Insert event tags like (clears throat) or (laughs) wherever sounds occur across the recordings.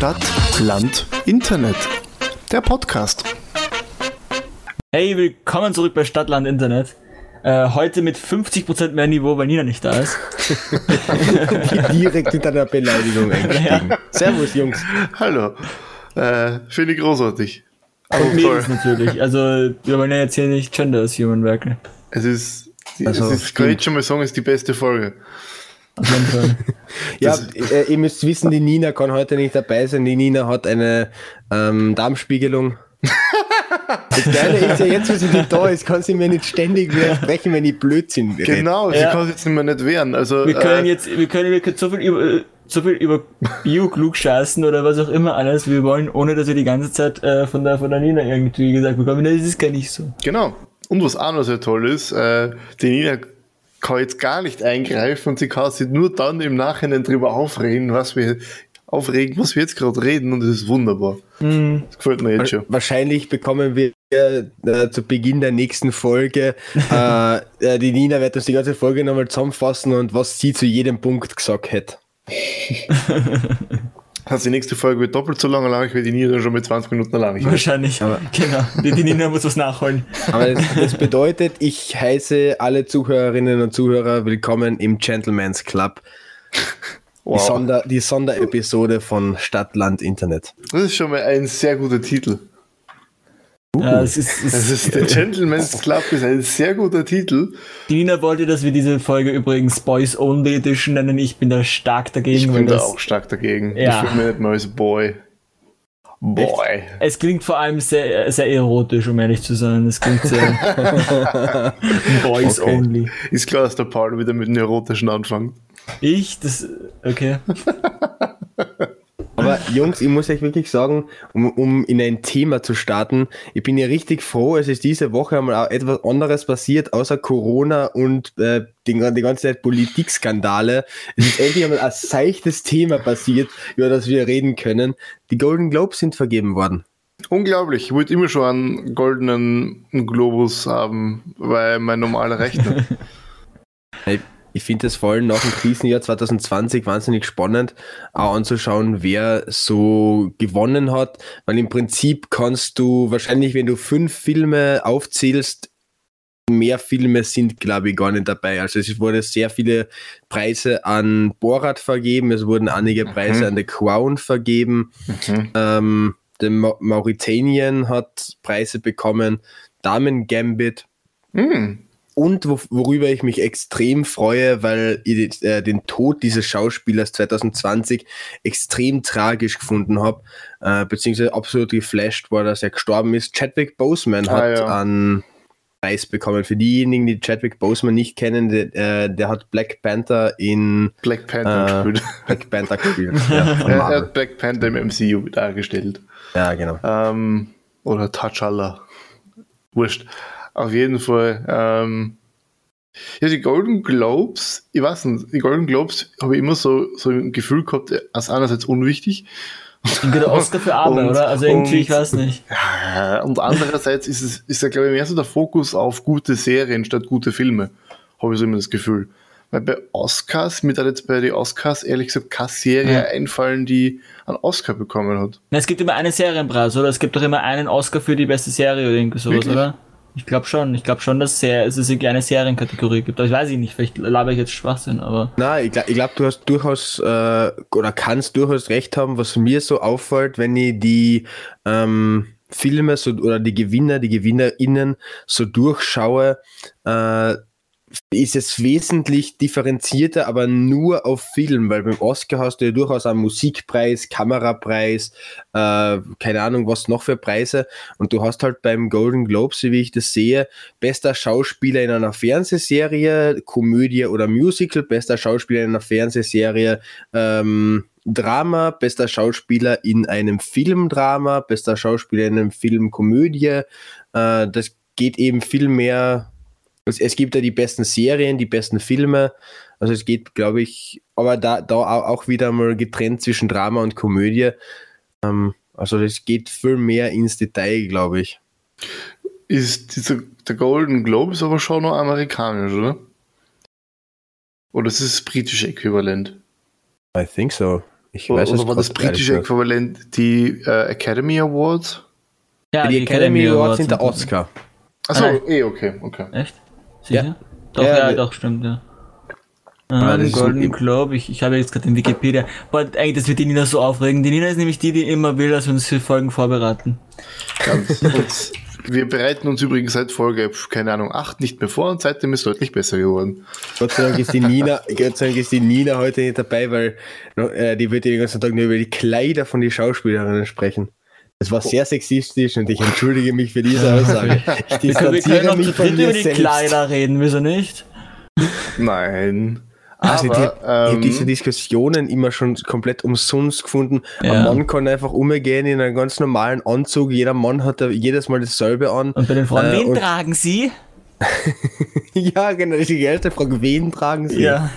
Stadt, Land, Internet. Der Podcast. Hey, willkommen zurück bei Stadtland Internet. Äh, heute mit 50% mehr Niveau, weil Nina nicht da ist. Direkt hinter der Beleidigung eingestiegen. (laughs) Ja. Servus, Jungs. Hallo. Äh, Finde ich großartig. Aber Und toll. Natürlich. Also, wir wollen ja jetzt hier nicht Gender assumen, wirklich. Es ist, Also, es ist kann ich jetzt schon mal sagen, es ist die beste Folge. Ja, äh, ihr müsst wissen, die Nina kann heute nicht dabei sein. Die Nina hat eine ähm, Darmspiegelung. Das Geile ist ja jetzt, wo sie nicht da ist, kann sie mir nicht ständig widersprechen, wenn ich Blödsinn rede. Genau, sie Ja. kann sich jetzt nicht mehr nicht wehren. Also, Wir können äh, jetzt, wir können, wir können so viel über, so viel über Bio klug scheißen oder was auch immer alles wir wollen, ohne dass wir die ganze Zeit äh, von der, von der Nina irgendwie gesagt bekommen, das ist gar nicht so. Genau. Und was auch noch sehr toll ist, äh, die Nina kann jetzt gar nicht eingreifen und sie kann sich nur dann im Nachhinein drüber aufregen, was wir aufregen, was wir jetzt gerade reden und das ist wunderbar. Das gefällt mir jetzt schon. Wahrscheinlich bekommen wir äh, zu Beginn der nächsten Folge, (laughs) äh, äh, die Nina wird uns die ganze Folge nochmal zusammenfassen und was sie zu jedem Punkt gesagt hätte. (laughs) Also die nächste Folge wird doppelt so lang, lang wie die Nina schon mit 20 Minuten lang. Wahrscheinlich. genau. (laughs) Die, die Nina muss was nachholen. Aber das, (laughs) das bedeutet, ich heiße alle Zuhörerinnen und Zuhörer willkommen im Gentleman's Club. Die, Wow. Sonder, die Sonderepisode von Stadt, Land, Internet. Das ist schon mal ein sehr guter Titel. Ja, es ist, es Das ist der Gentleman's Club ist ein sehr guter Titel. Die Nina wollte, dass wir diese Folge übrigens Boys Only Edition nennen. Ich bin da stark dagegen. Ich bin da das, auch stark dagegen. Ja. Ich fühle mich nicht mal als Boy. Boy. Es klingt vor allem sehr, sehr erotisch, um ehrlich zu sein. Es klingt sehr (laughs) Boys Okay. Only. Ist klar, dass der Paul wieder mit dem Erotischen anfängt. Ich, das, okay. (laughs) Jungs, ich muss euch wirklich sagen, um, um in ein Thema zu starten, ich bin ja richtig froh, es ist diese Woche einmal auch etwas anderes passiert, außer Corona und äh, die, die ganze Zeit Politikskandale. Es ist endlich einmal ein seichtes Thema passiert, über das wir reden können. Die Golden Globes sind vergeben worden. Unglaublich. Ich wollte immer schon einen goldenen Globus haben, weil mein normaler Rechner. Ich- (laughs) Ich finde es vor allem nach dem Krisenjahr 2020 wahnsinnig spannend, auch anzuschauen, wer so gewonnen hat, weil im Prinzip kannst du wahrscheinlich, wenn du fünf Filme aufzählst, mehr Filme sind, glaube ich, gar nicht dabei. Also es wurde sehr viele Preise an Borat vergeben, es wurden einige Preise Mhm. an The Crown vergeben. Mhm. Ähm, der Ma Mauritanien hat Preise bekommen, Damen Gambit. Hm. Und wo, worüber ich mich extrem freue, weil ich äh, den Tod dieses Schauspielers 2020 extrem tragisch gefunden habe, äh, beziehungsweise absolut geflasht war, dass er gestorben ist. Chadwick Boseman Ah, hat ja. einen Preis bekommen. Für diejenigen, die Chadwick Boseman nicht kennen, der, äh, der hat Black Panther in Black Panther Äh, gespielt. Black Panther gespielt. (laughs) ja, Er, hat Black Panther im MCU dargestellt. ja, genau. Ähm, oder T'Challa. Wurscht. Auf jeden Fall. Ähm, ja, die Golden Globes, ich weiß nicht, die Golden Globes habe ich immer so, so ein Gefühl gehabt, als einerseits unwichtig. Der Oscar für Arme, (laughs) Und- oder? Also irgendwie, und- ich weiß nicht. Ja, und andererseits ist es, ist ja, glaube ich, mehr so der Fokus auf gute Serien statt gute Filme. Habe ich so immer das Gefühl. Weil bei Oscars, mir da jetzt bei den Oscars ehrlich gesagt keine Serie Ja. einfallen, die einen Oscar bekommen hat. Na, es gibt immer einen Serienpreis, oder? Es gibt doch immer einen Oscar für die beste Serie oder irgendwie sowas, Wirklich? oder? Ich glaube schon. Ich glaube schon, dass es eine Serienkategorie gibt. Aber ich weiß ich nicht, vielleicht laber ich jetzt Schwachsinn, aber. Nein, ich glaube, glaub, du hast durchaus äh, oder kannst durchaus recht haben, was mir so auffällt, wenn ich die ähm, Filme so, oder die Gewinner, die GewinnerInnen so durchschaue, äh, ist es wesentlich differenzierter, aber nur auf Film, weil beim Oscar hast du ja durchaus einen Musikpreis, Kamerapreis, äh, keine Ahnung, was noch für Preise. Und du hast halt beim Golden Globes, so wie ich das sehe, bester Schauspieler in einer Fernsehserie, Komödie oder Musical, bester Schauspieler in einer Fernsehserie, ähm, Drama, bester Schauspieler in einem Filmdrama, bester Schauspieler in einem Film Komödie. Äh, das geht eben viel mehr. Es, es gibt ja die besten Serien, die besten Filme. Also es geht, glaube ich, aber da, da au- auch wieder mal getrennt zwischen Drama und Komödie. Ähm, also das geht viel mehr ins Detail, glaube ich. Ist dieser, der Golden Globe ist aber schon noch amerikanisch, oder? Oder ist es das britische Äquivalent? I think so. Ich Oder, weiß es oder war das britische. Äquivalent die äh, Academy Awards? Ja, Die Academy Awards sind der Oscar. Achso, Ah, eh, okay, okay. Echt? Sicher? Ja. Doch, Ja, ja, doch, stimmt, ja. Ah, das Ähm, ist Golden Globe, ich, ich habe jetzt gerade den Wikipedia. Boah, eigentlich, das wird die Nina so aufregen. Die Nina ist nämlich die, die immer will, dass wir uns für Folgen vorbereiten. Ganz. Und wir bereiten uns übrigens seit Folge, keine Ahnung, 8 nicht mehr vor und seitdem ist es deutlich besser geworden. Gott sei Dank ist die Nina, (laughs) Gott sei Dank ist die Nina heute nicht dabei, weil äh, die wird ja den ganzen Tag nur über die Kleider von den Schauspielerinnen sprechen. Das war sehr sexistisch und ich entschuldige mich für diese Aussage. (laughs) Ich Wir können, wir können distanziere auch mich zu von dritt mir über die selbst. Kleider reden, wieso nicht? Nein. Also ich Aber, habe hab ähm, diese Diskussionen immer schon komplett umsonst gefunden. Ja. Ein Mann kann einfach umgehen in einem ganz normalen Anzug. Jeder Mann hat da jedes Mal dasselbe an. Und bei den Frauen, Äh, wen tragen sie? (laughs) ja, genau, das ist die erste Frage. Wen tragen sie? Ja.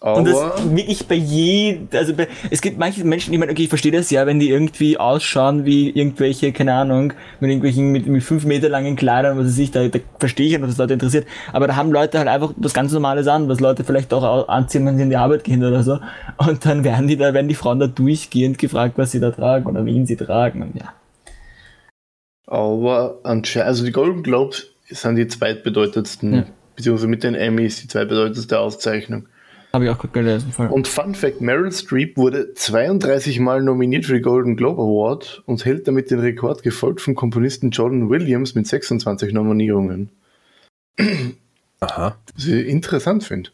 Und aber das wirklich bei jedem, also bei, es gibt manche Menschen, die man, okay, ich verstehe das ja, wenn die irgendwie ausschauen wie irgendwelche, keine Ahnung, mit irgendwelchen, mit, mit fünf Meter langen Kleidern, was weiß ich, da, da verstehe ich, dass das Leute interessiert. Aber da haben Leute halt einfach was ganz Normales an, was Leute vielleicht auch au- anziehen, wenn sie in die Arbeit gehen oder so. Und dann werden die da, werden die Frauen da durchgehend gefragt, was sie da tragen oder wen sie tragen. Und ja. Aber anscheinend, also die Golden Globes sind die zweitbedeutendsten, Ja. beziehungsweise mit den Emmys die zweitbedeutendste Auszeichnung. Habe ich auch gerade gelesen. Voll. Und Fun Fact: Meryl Streep wurde 32 Mal nominiert für die Golden Globe Award und hält damit den Rekord, gefolgt vom Komponisten Jordan Williams mit 26 Nominierungen. Aha. Was ich interessant finde.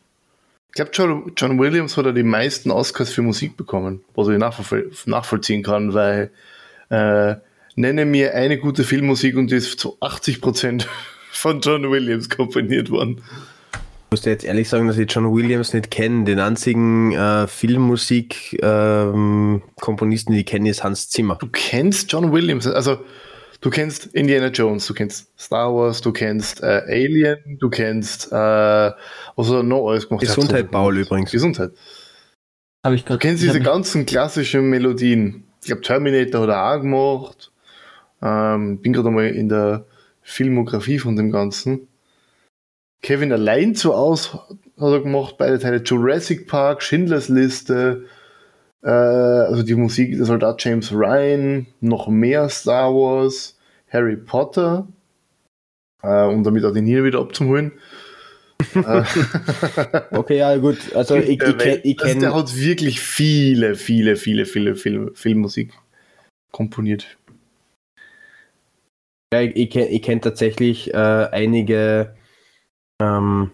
Ich glaube, John, John Williams hat ja die meisten Oscars für Musik bekommen, was ich nachvoll nachvollziehen kann, weil äh, nenne mir eine gute Filmmusik und die ist zu 80% (laughs) von John Williams komponiert worden. Ich muss dir jetzt ehrlich sagen, dass ich John Williams nicht kenne. Den einzigen äh, Filmmusik-Komponisten, den ich kenne, ist Hans Zimmer. Du kennst John Williams, also du kennst Indiana Jones, du kennst Star Wars, du kennst äh, Alien, du kennst, äh, was er noch alles gemacht? Gesundheit, Paul übrigens. Gesundheit. Habe ich gerade. Du kennst diese ganzen klassischen Melodien. Ich glaube, Terminator hat er auch gemacht. Ähm, bin gerade einmal in der Filmografie von dem Ganzen. Kevin allein zu aus hat er gemacht, beide Teile Jurassic Park, Schindlers Liste, äh, also die Musik der Soldat James Ryan, noch mehr Star Wars, Harry Potter, äh, um damit auch den hier wieder abzuholen. äh, (laughs) Okay, ja, gut. Also ich, ich, der Welt. ich also der kenne hat wirklich viele, viele, viele, viele Film, Filmmusik komponiert. ja, ich, ich, kenn- ich kenn tatsächlich äh, einige ähm,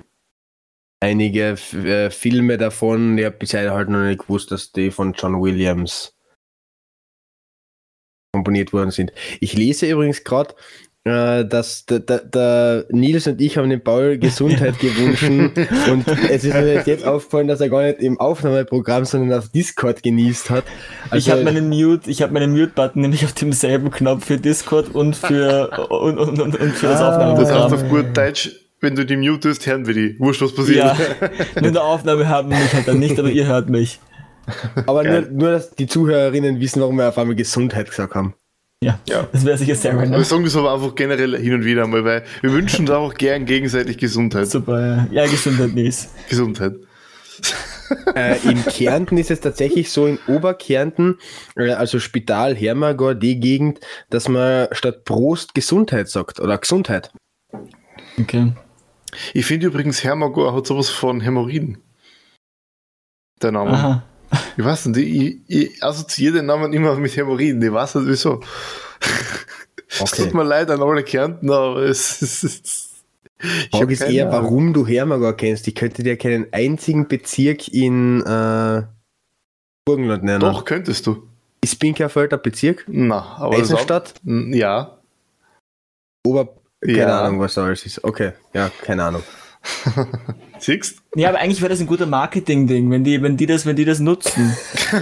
einige F- äh, Filme davon. Ich habe bisher halt noch nicht gewusst, dass die von John Williams komponiert worden sind. Ich lese übrigens gerade, äh, dass der, der, der Nils und ich haben dem Paul Gesundheit (laughs) gewünscht und es ist mir jetzt aufgefallen, dass er gar nicht im Aufnahmeprogramm, sondern auf Discord genießt hat. ich Also- habe meinen Mute, ich habe meinen Mute-Button nämlich auf demselben Knopf für Discord und für und, und, und, und für das Ah. Das heißt Aufnahmeprogramm. auf gut Deutsch, wenn du die mutest, hören wir die. Wurscht, was passiert. Ja, (laughs) nur in der Aufnahme haben mich halt dann nicht, aber ihr hört mich. Aber nur, nur, dass die Zuhörerinnen wissen, warum wir auf einmal Gesundheit gesagt haben. Ja, Ja. das wäre sicher sehr Wir random. sagen das aber einfach generell hin und wieder mal, weil wir wünschen uns auch gern gegenseitig Gesundheit. Super, ja. ja, Gesundheit Nils. Gesundheit. Äh, in Kärnten ist es tatsächlich so, in Oberkärnten, äh, also Spital, Hermagor, die Gegend, dass man statt Prost Gesundheit sagt oder Gesundheit. Okay. Ich finde übrigens, Hermagor hat sowas von Hämorrhoiden. Der Name. Aha. Ich weiß nicht, ich, ich assoziiere den Namen immer mit Hämorrhoiden. Ich weiß nicht wieso. Es Okay. tut mir leid an alle Kärntner, aber es ist. Ich Frage ist eher, Ahnung. warum du Hermagor kennst. Ich könnte dir keinen einzigen Bezirk in äh, Burgenland nennen. Doch, könntest du. Ist Binkerfelder Bezirk? Na, aber Eisenstadt? Ja. Ober... Keine Ja. Ahnung, was alles ist. Okay, ja, keine Ahnung. (laughs) Siehst Ja, aber eigentlich wäre das ein guter Marketing-Ding, wenn die, wenn die das, wenn die das nutzen.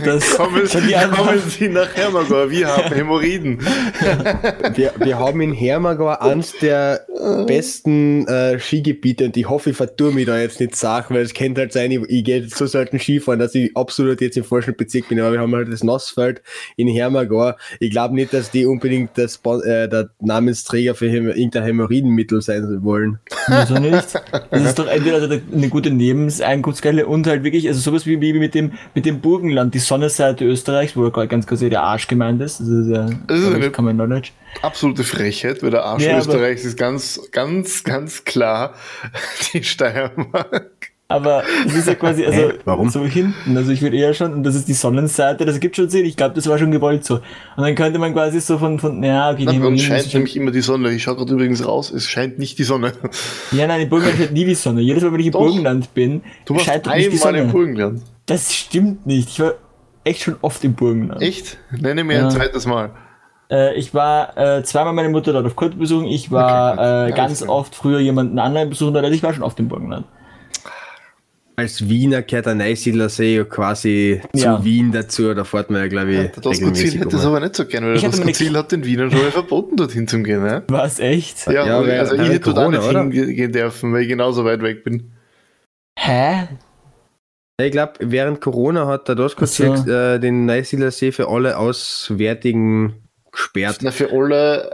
Das, (laughs) Kommen (laughs) wenn die Sie, einfach, kommen Sie nach Hermagor, wir haben Hämorrhoiden. (laughs) Wir, wir haben in Hermagor eins der besten äh, Skigebiete und ich hoffe, ich vertue mich da jetzt nicht Sachen, weil es kennt halt sein, ich, ich gehe so selten Skifahren, dass ich absolut jetzt im falschen Bezirk bin, aber wir haben halt das Nassfeld in Hermagor. Ich glaube nicht, dass die unbedingt das, äh, der Namensträger für Häm irgendein Hämorrhoidenmittel sein wollen. wieso nicht? Das ist doch entweder eine gute Lebenseinkunftsquelle und halt wirklich, also sowas wie, wie mit dem, mit dem Burgenland, die Sonnenseite Österreichs, wo ganz kurz der Arsch gemeint ist. Das ist ja, Das ist eine- Common Knowledge. Absolute Frechheit, weil der Arsch Ja, Österreichs ist ganz, ganz, ganz klar (laughs) die Steiermark. Aber das ist ja quasi, also? Warum? so hinten, also ich würde eher schon, und das ist die Sonnenseite, das gibt schon Sinn, ich glaube, das war schon gewollt so. Und dann könnte man quasi so von, von ja, okay, die bei scheint nämlich immer die Sonne. Ich schaue gerade übrigens raus, es scheint nicht die Sonne. ja, nein, im Burgenland scheint nie die Sonne. Jedes Mal, wenn ich im Doch. Burgenland bin, Du warst scheint dort nicht die einmal im Sonne. Burgenland. Das stimmt nicht. Ich war echt schon oft im Burgenland. Echt? Nenne mir Ja. ein zweites Mal. Äh, ich war äh, zweimal meine Mutter dort auf Kurt besuchen. Ich war Okay, äh, ganz oft früher jemanden anderen besuchen dort. Also ich war schon oft im Burgenland. Als Wiener gehört der Neusiedlersee ja quasi Ja. zu Wien dazu, da fährt man ja, glaube ich, Der Doskozil hätte das aber nicht so gerne, weil Ich der Doskozil hat den Wienern schon mal verboten, dorthin zu gehen. Ne? Was, echt? Ja, Ja, weil- also ich hätte dort auch Corona, nicht oder? hingehen dürfen, weil ich genauso weit weg bin. Hä? Ich glaube, während Corona hat der Doskozil so. äh, den Neusiedlersee für alle Auswärtigen gesperrt. Na, für alle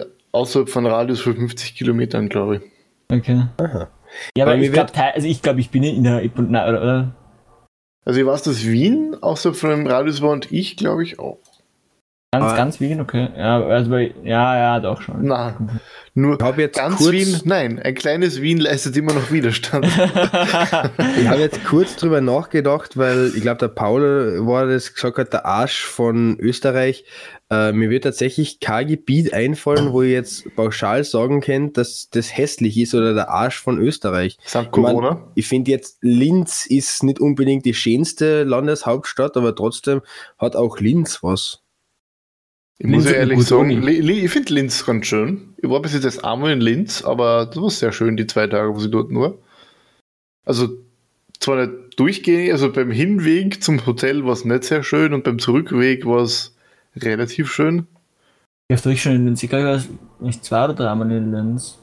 äh, außerhalb von Radius von 50 Kilometern, glaube ich. Okay. Aha. Ja, aber Weil ich glaube, also ich glaube, ich bin in der, ich na, oder, oder? Also ich weiß, dass Wien außerhalb von dem Radius war und ich, glaube ich, auch. Ganz, Aber- ganz Wien, okay. Ja, also ja, ja, doch schon. Na, nur Ich habe jetzt ganz kurz, Wien, nein, ein kleines Wien leistet immer noch Widerstand. (laughs) ich habe jetzt kurz drüber nachgedacht, weil ich glaube, der Paul war das gesagt hat, der Arsch von Österreich. Äh, mir wird tatsächlich kein Gebiet einfallen, wo ich jetzt pauschal sagen kann, dass das hässlich ist oder der Arsch von Österreich. Samt Ich mein, Corona. Ich finde jetzt, Linz ist nicht unbedingt die schönste Landeshauptstadt, aber trotzdem hat auch Linz was. Ich muss Linz ja hat eine ehrlich sagen, ich finde Linz ganz schön. Ich war bis jetzt erst einmal in Linz, aber das war sehr schön, die zwei Tage, wo sie dort war. Also, zwar nicht durchgehend, also beim Hinweg zum Hotel war es nicht sehr schön und beim Zurückweg war es relativ schön. Ich habe schon in ich war nicht zwei oder dreimal in Linz.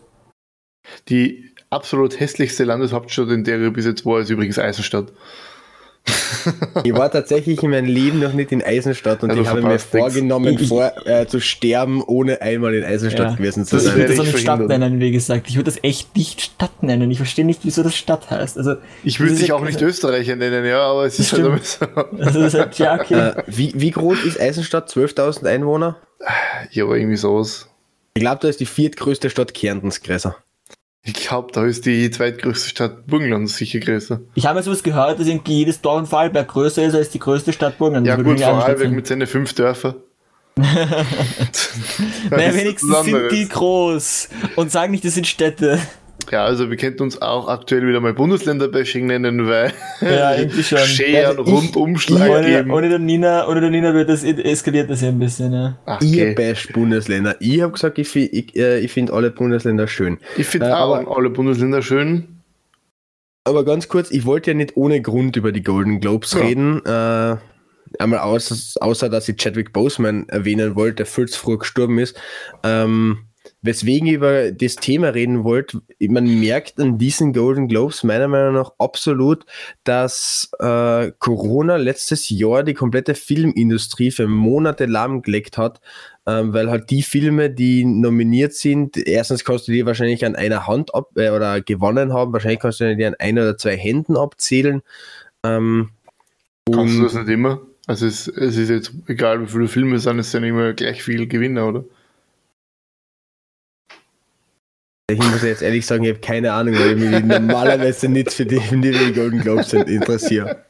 Die absolut hässlichste Landeshauptstadt, in der ich bis jetzt war, ist übrigens Eisenstadt. (laughs) Ich war tatsächlich in meinem Leben noch nicht in Eisenstadt und Also ich habe mir vorgenommen, Ich- ich- vor, äh, zu sterben, ohne einmal in Eisenstadt Ja. gewesen zu Ich sein. werde würde das ich auch nicht Stadt nennen, wie gesagt. Ich würde das echt nicht Stadt nennen. Ich verstehe nicht, wieso das Stadt heißt. Also, Ich würde dich auch nicht Österreicher nennen, ja, aber es ist halt so. also ist halt, ja, okay. Äh, wie, wie groß ist Eisenstadt? 12.000 Einwohner? Ja, aber irgendwie sowas. Ich glaube, da ist die viertgrößte Stadt Kärntens größer. Ich glaube, da ist die zweitgrößte Stadt Burgenland sicher größer. Ich habe mal sowas gehört, dass irgendwie jedes Dorf in Vorarlberg größer ist als die größte Stadt Burgenland. Ja, gut, Vorarlberg mit seinen fünf Dörfern. (laughs) (laughs) Naja, wenigstens was sind die groß. Und sagen nicht, das sind Städte. Ja, also wir könnten uns auch aktuell wieder mal Bundesländer-Bashing nennen, weil Ja, (laughs) irgendwie schon. Scheren Also ich- Rundumschlag Ohne, geben. ohne, der Nina, ohne der Nina wird das, eskaliert das ja ein bisschen, ja. Ach, Ihr okay. bash Bundesländer. Ich habe gesagt, ich, ich, äh, ich finde alle Bundesländer schön. Ich finde Äh, auch aber- alle Bundesländer schön. Aber ganz kurz, ich wollte ja nicht ohne Grund über die Golden Globes Ja. reden. Äh, einmal aus, außer, dass ich Chadwick Boseman erwähnen wollte, der viel zu früh gestorben ist. Ähm, weswegen ich über das Thema reden wollte, man merkt an diesen Golden Globes meiner Meinung nach absolut, dass äh, Corona letztes Jahr die komplette Filmindustrie für Monate lahmgelegt hat, ähm, weil halt die Filme, die nominiert sind, erstens kannst du die wahrscheinlich an einer Hand ab äh, oder gewonnen haben, wahrscheinlich kannst du die an ein oder zwei Händen abzählen. Ähm, Kannst du das nicht immer? Also es, es ist jetzt egal, wie viele Filme es sind, es sind immer gleich viel Gewinner, oder? Ich muss jetzt ehrlich sagen, ich habe keine Ahnung, weil ich mich (laughs) normalerweise nicht für die, die, die Golden Globes sind, interessiere.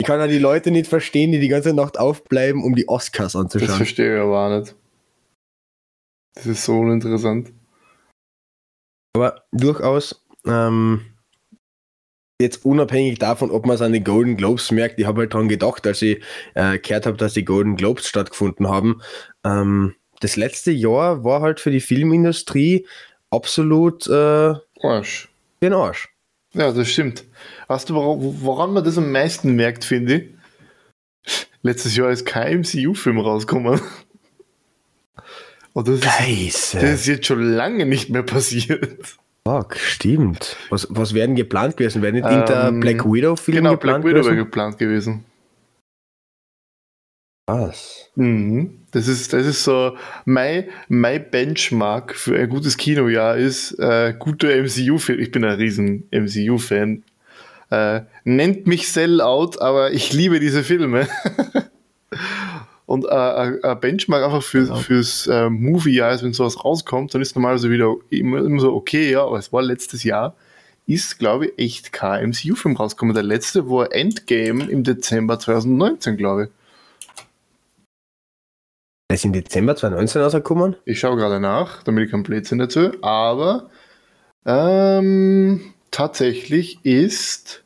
Ich kann auch die Leute nicht verstehen, die die ganze Nacht aufbleiben, um die Oscars Das anzuschauen. verstehe ich aber auch nicht. Das ist so uninteressant. Aber durchaus, ähm, jetzt unabhängig davon, ob man es an den Golden Globes merkt, ich habe halt dran gedacht, als ich äh, gehört habe, dass die Golden Globes stattgefunden haben. Ähm, das letzte Jahr war halt für die Filmindustrie absolut äh, Arsch. den Arsch. Ja, das stimmt. Weißt du, woran, man das am meisten merkt, finde ich? Letztes Jahr ist kein MCU-Film rausgekommen. Und das ist, das ist jetzt schon lange nicht mehr passiert. Fuck, stimmt. Was, was werden geplant gewesen? Wäre nicht Ähm, irgendein Black Widow-Film Genau, geplant Black Widow wäre geplant gewesen. Was? Mhm. Das ist, das ist so, mein, mein Benchmark für ein gutes Kinojahr ist äh, guter MCU-Film. Ich bin ein riesen MCU-Fan. Äh, nennt mich Sellout, aber ich liebe diese Filme. (laughs) Und äh, ein Benchmark einfach für, genau. fürs äh, Movie-Jahr ist, wenn sowas rauskommt, dann ist normalerweise wieder immer, immer so, okay, ja, aber es war letztes Jahr, ist, glaube ich, echt kein MCU-Film rausgekommen. Der letzte war Endgame im Dezember 2019, glaube ich. Der ist im Dezember 2019 rausgekommen? Ich schaue gerade nach, damit ich kein Blödsinn dazu. Aber ähm, tatsächlich ist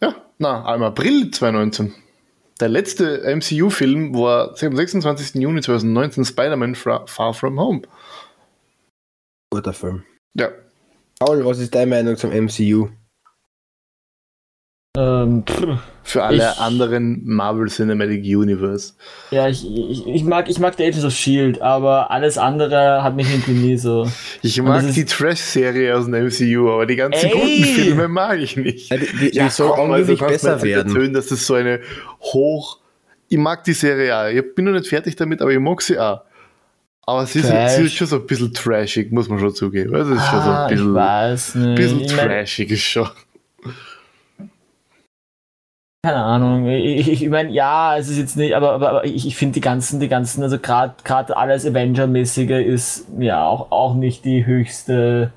ja, na, im April 2019. Der letzte MCU-Film war am 26. Juni 2019 Spider-Man Far From Home. Guter Film. Ja. Paul, was ist deine Meinung zum MCU? Ähm, Für alle ich, anderen Marvel Cinematic Universe. Ja, ich, ich, ich, mag, ich mag The Agents of Shield, aber alles andere hat mich irgendwie nie so. Ich mag die Trash-Serie aus dem MCU, aber die ganzen Ey! guten Filme mag ich nicht. Ja, die, die, ja, die soll komm, also, besser werden. Erzählen, dass das so eine hoch. Ich mag die Serie auch. Ich bin noch nicht fertig damit, aber ich mag sie auch. Aber sie ist, sie ist, schon so ein bisschen trashig, muss man schon zugeben. Also, es ist ah, schon so ein ah, bisschen, ich weiß nicht. bisschen trashig ist schon keine Ahnung. Ich, ich, ich meine, ja, es ist jetzt nicht, aber, aber, aber ich, ich finde die ganzen, die ganzen, also gerade gerade alles Avenger-mäßige ist ja auch, auch nicht die höchste.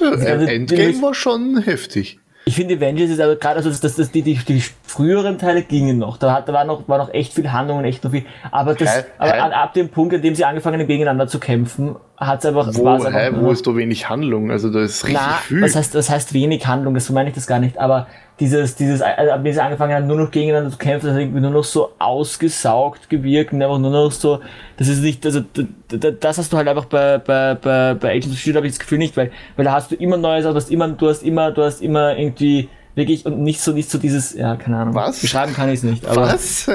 Ja, also, Endgame war schon heftig. Ich finde Avengers ist aber gerade, also das, das, das, die, die, die früheren Teile gingen noch. Da, hat, da war noch, war noch echt viel Handlung und echt noch viel. Aber, das, aber ab dem Punkt, an dem sie angefangen haben, gegeneinander zu kämpfen, hat es einfach. Wo, einfach hä, wo ist da wenig Handlung? Also da ist richtig na, viel. Was heißt, was heißt wenig Handlung? Das meine ich das gar nicht. Aber dieses, dieses, also, ab sie angefangen haben, nur noch gegeneinander zu kämpfen, das hat irgendwie nur noch so ausgesaugt gewirkt und einfach nur noch so, das ist nicht, also das hast du halt einfach bei, bei, bei, bei Agents of Shield habe ich das Gefühl nicht, weil, weil da hast du immer Neues, du hast immer, du hast immer, du hast immer irgendwie wirklich und nicht so nicht so dieses, ja, keine Ahnung. Was? Beschreiben kann ich es nicht. Aber was?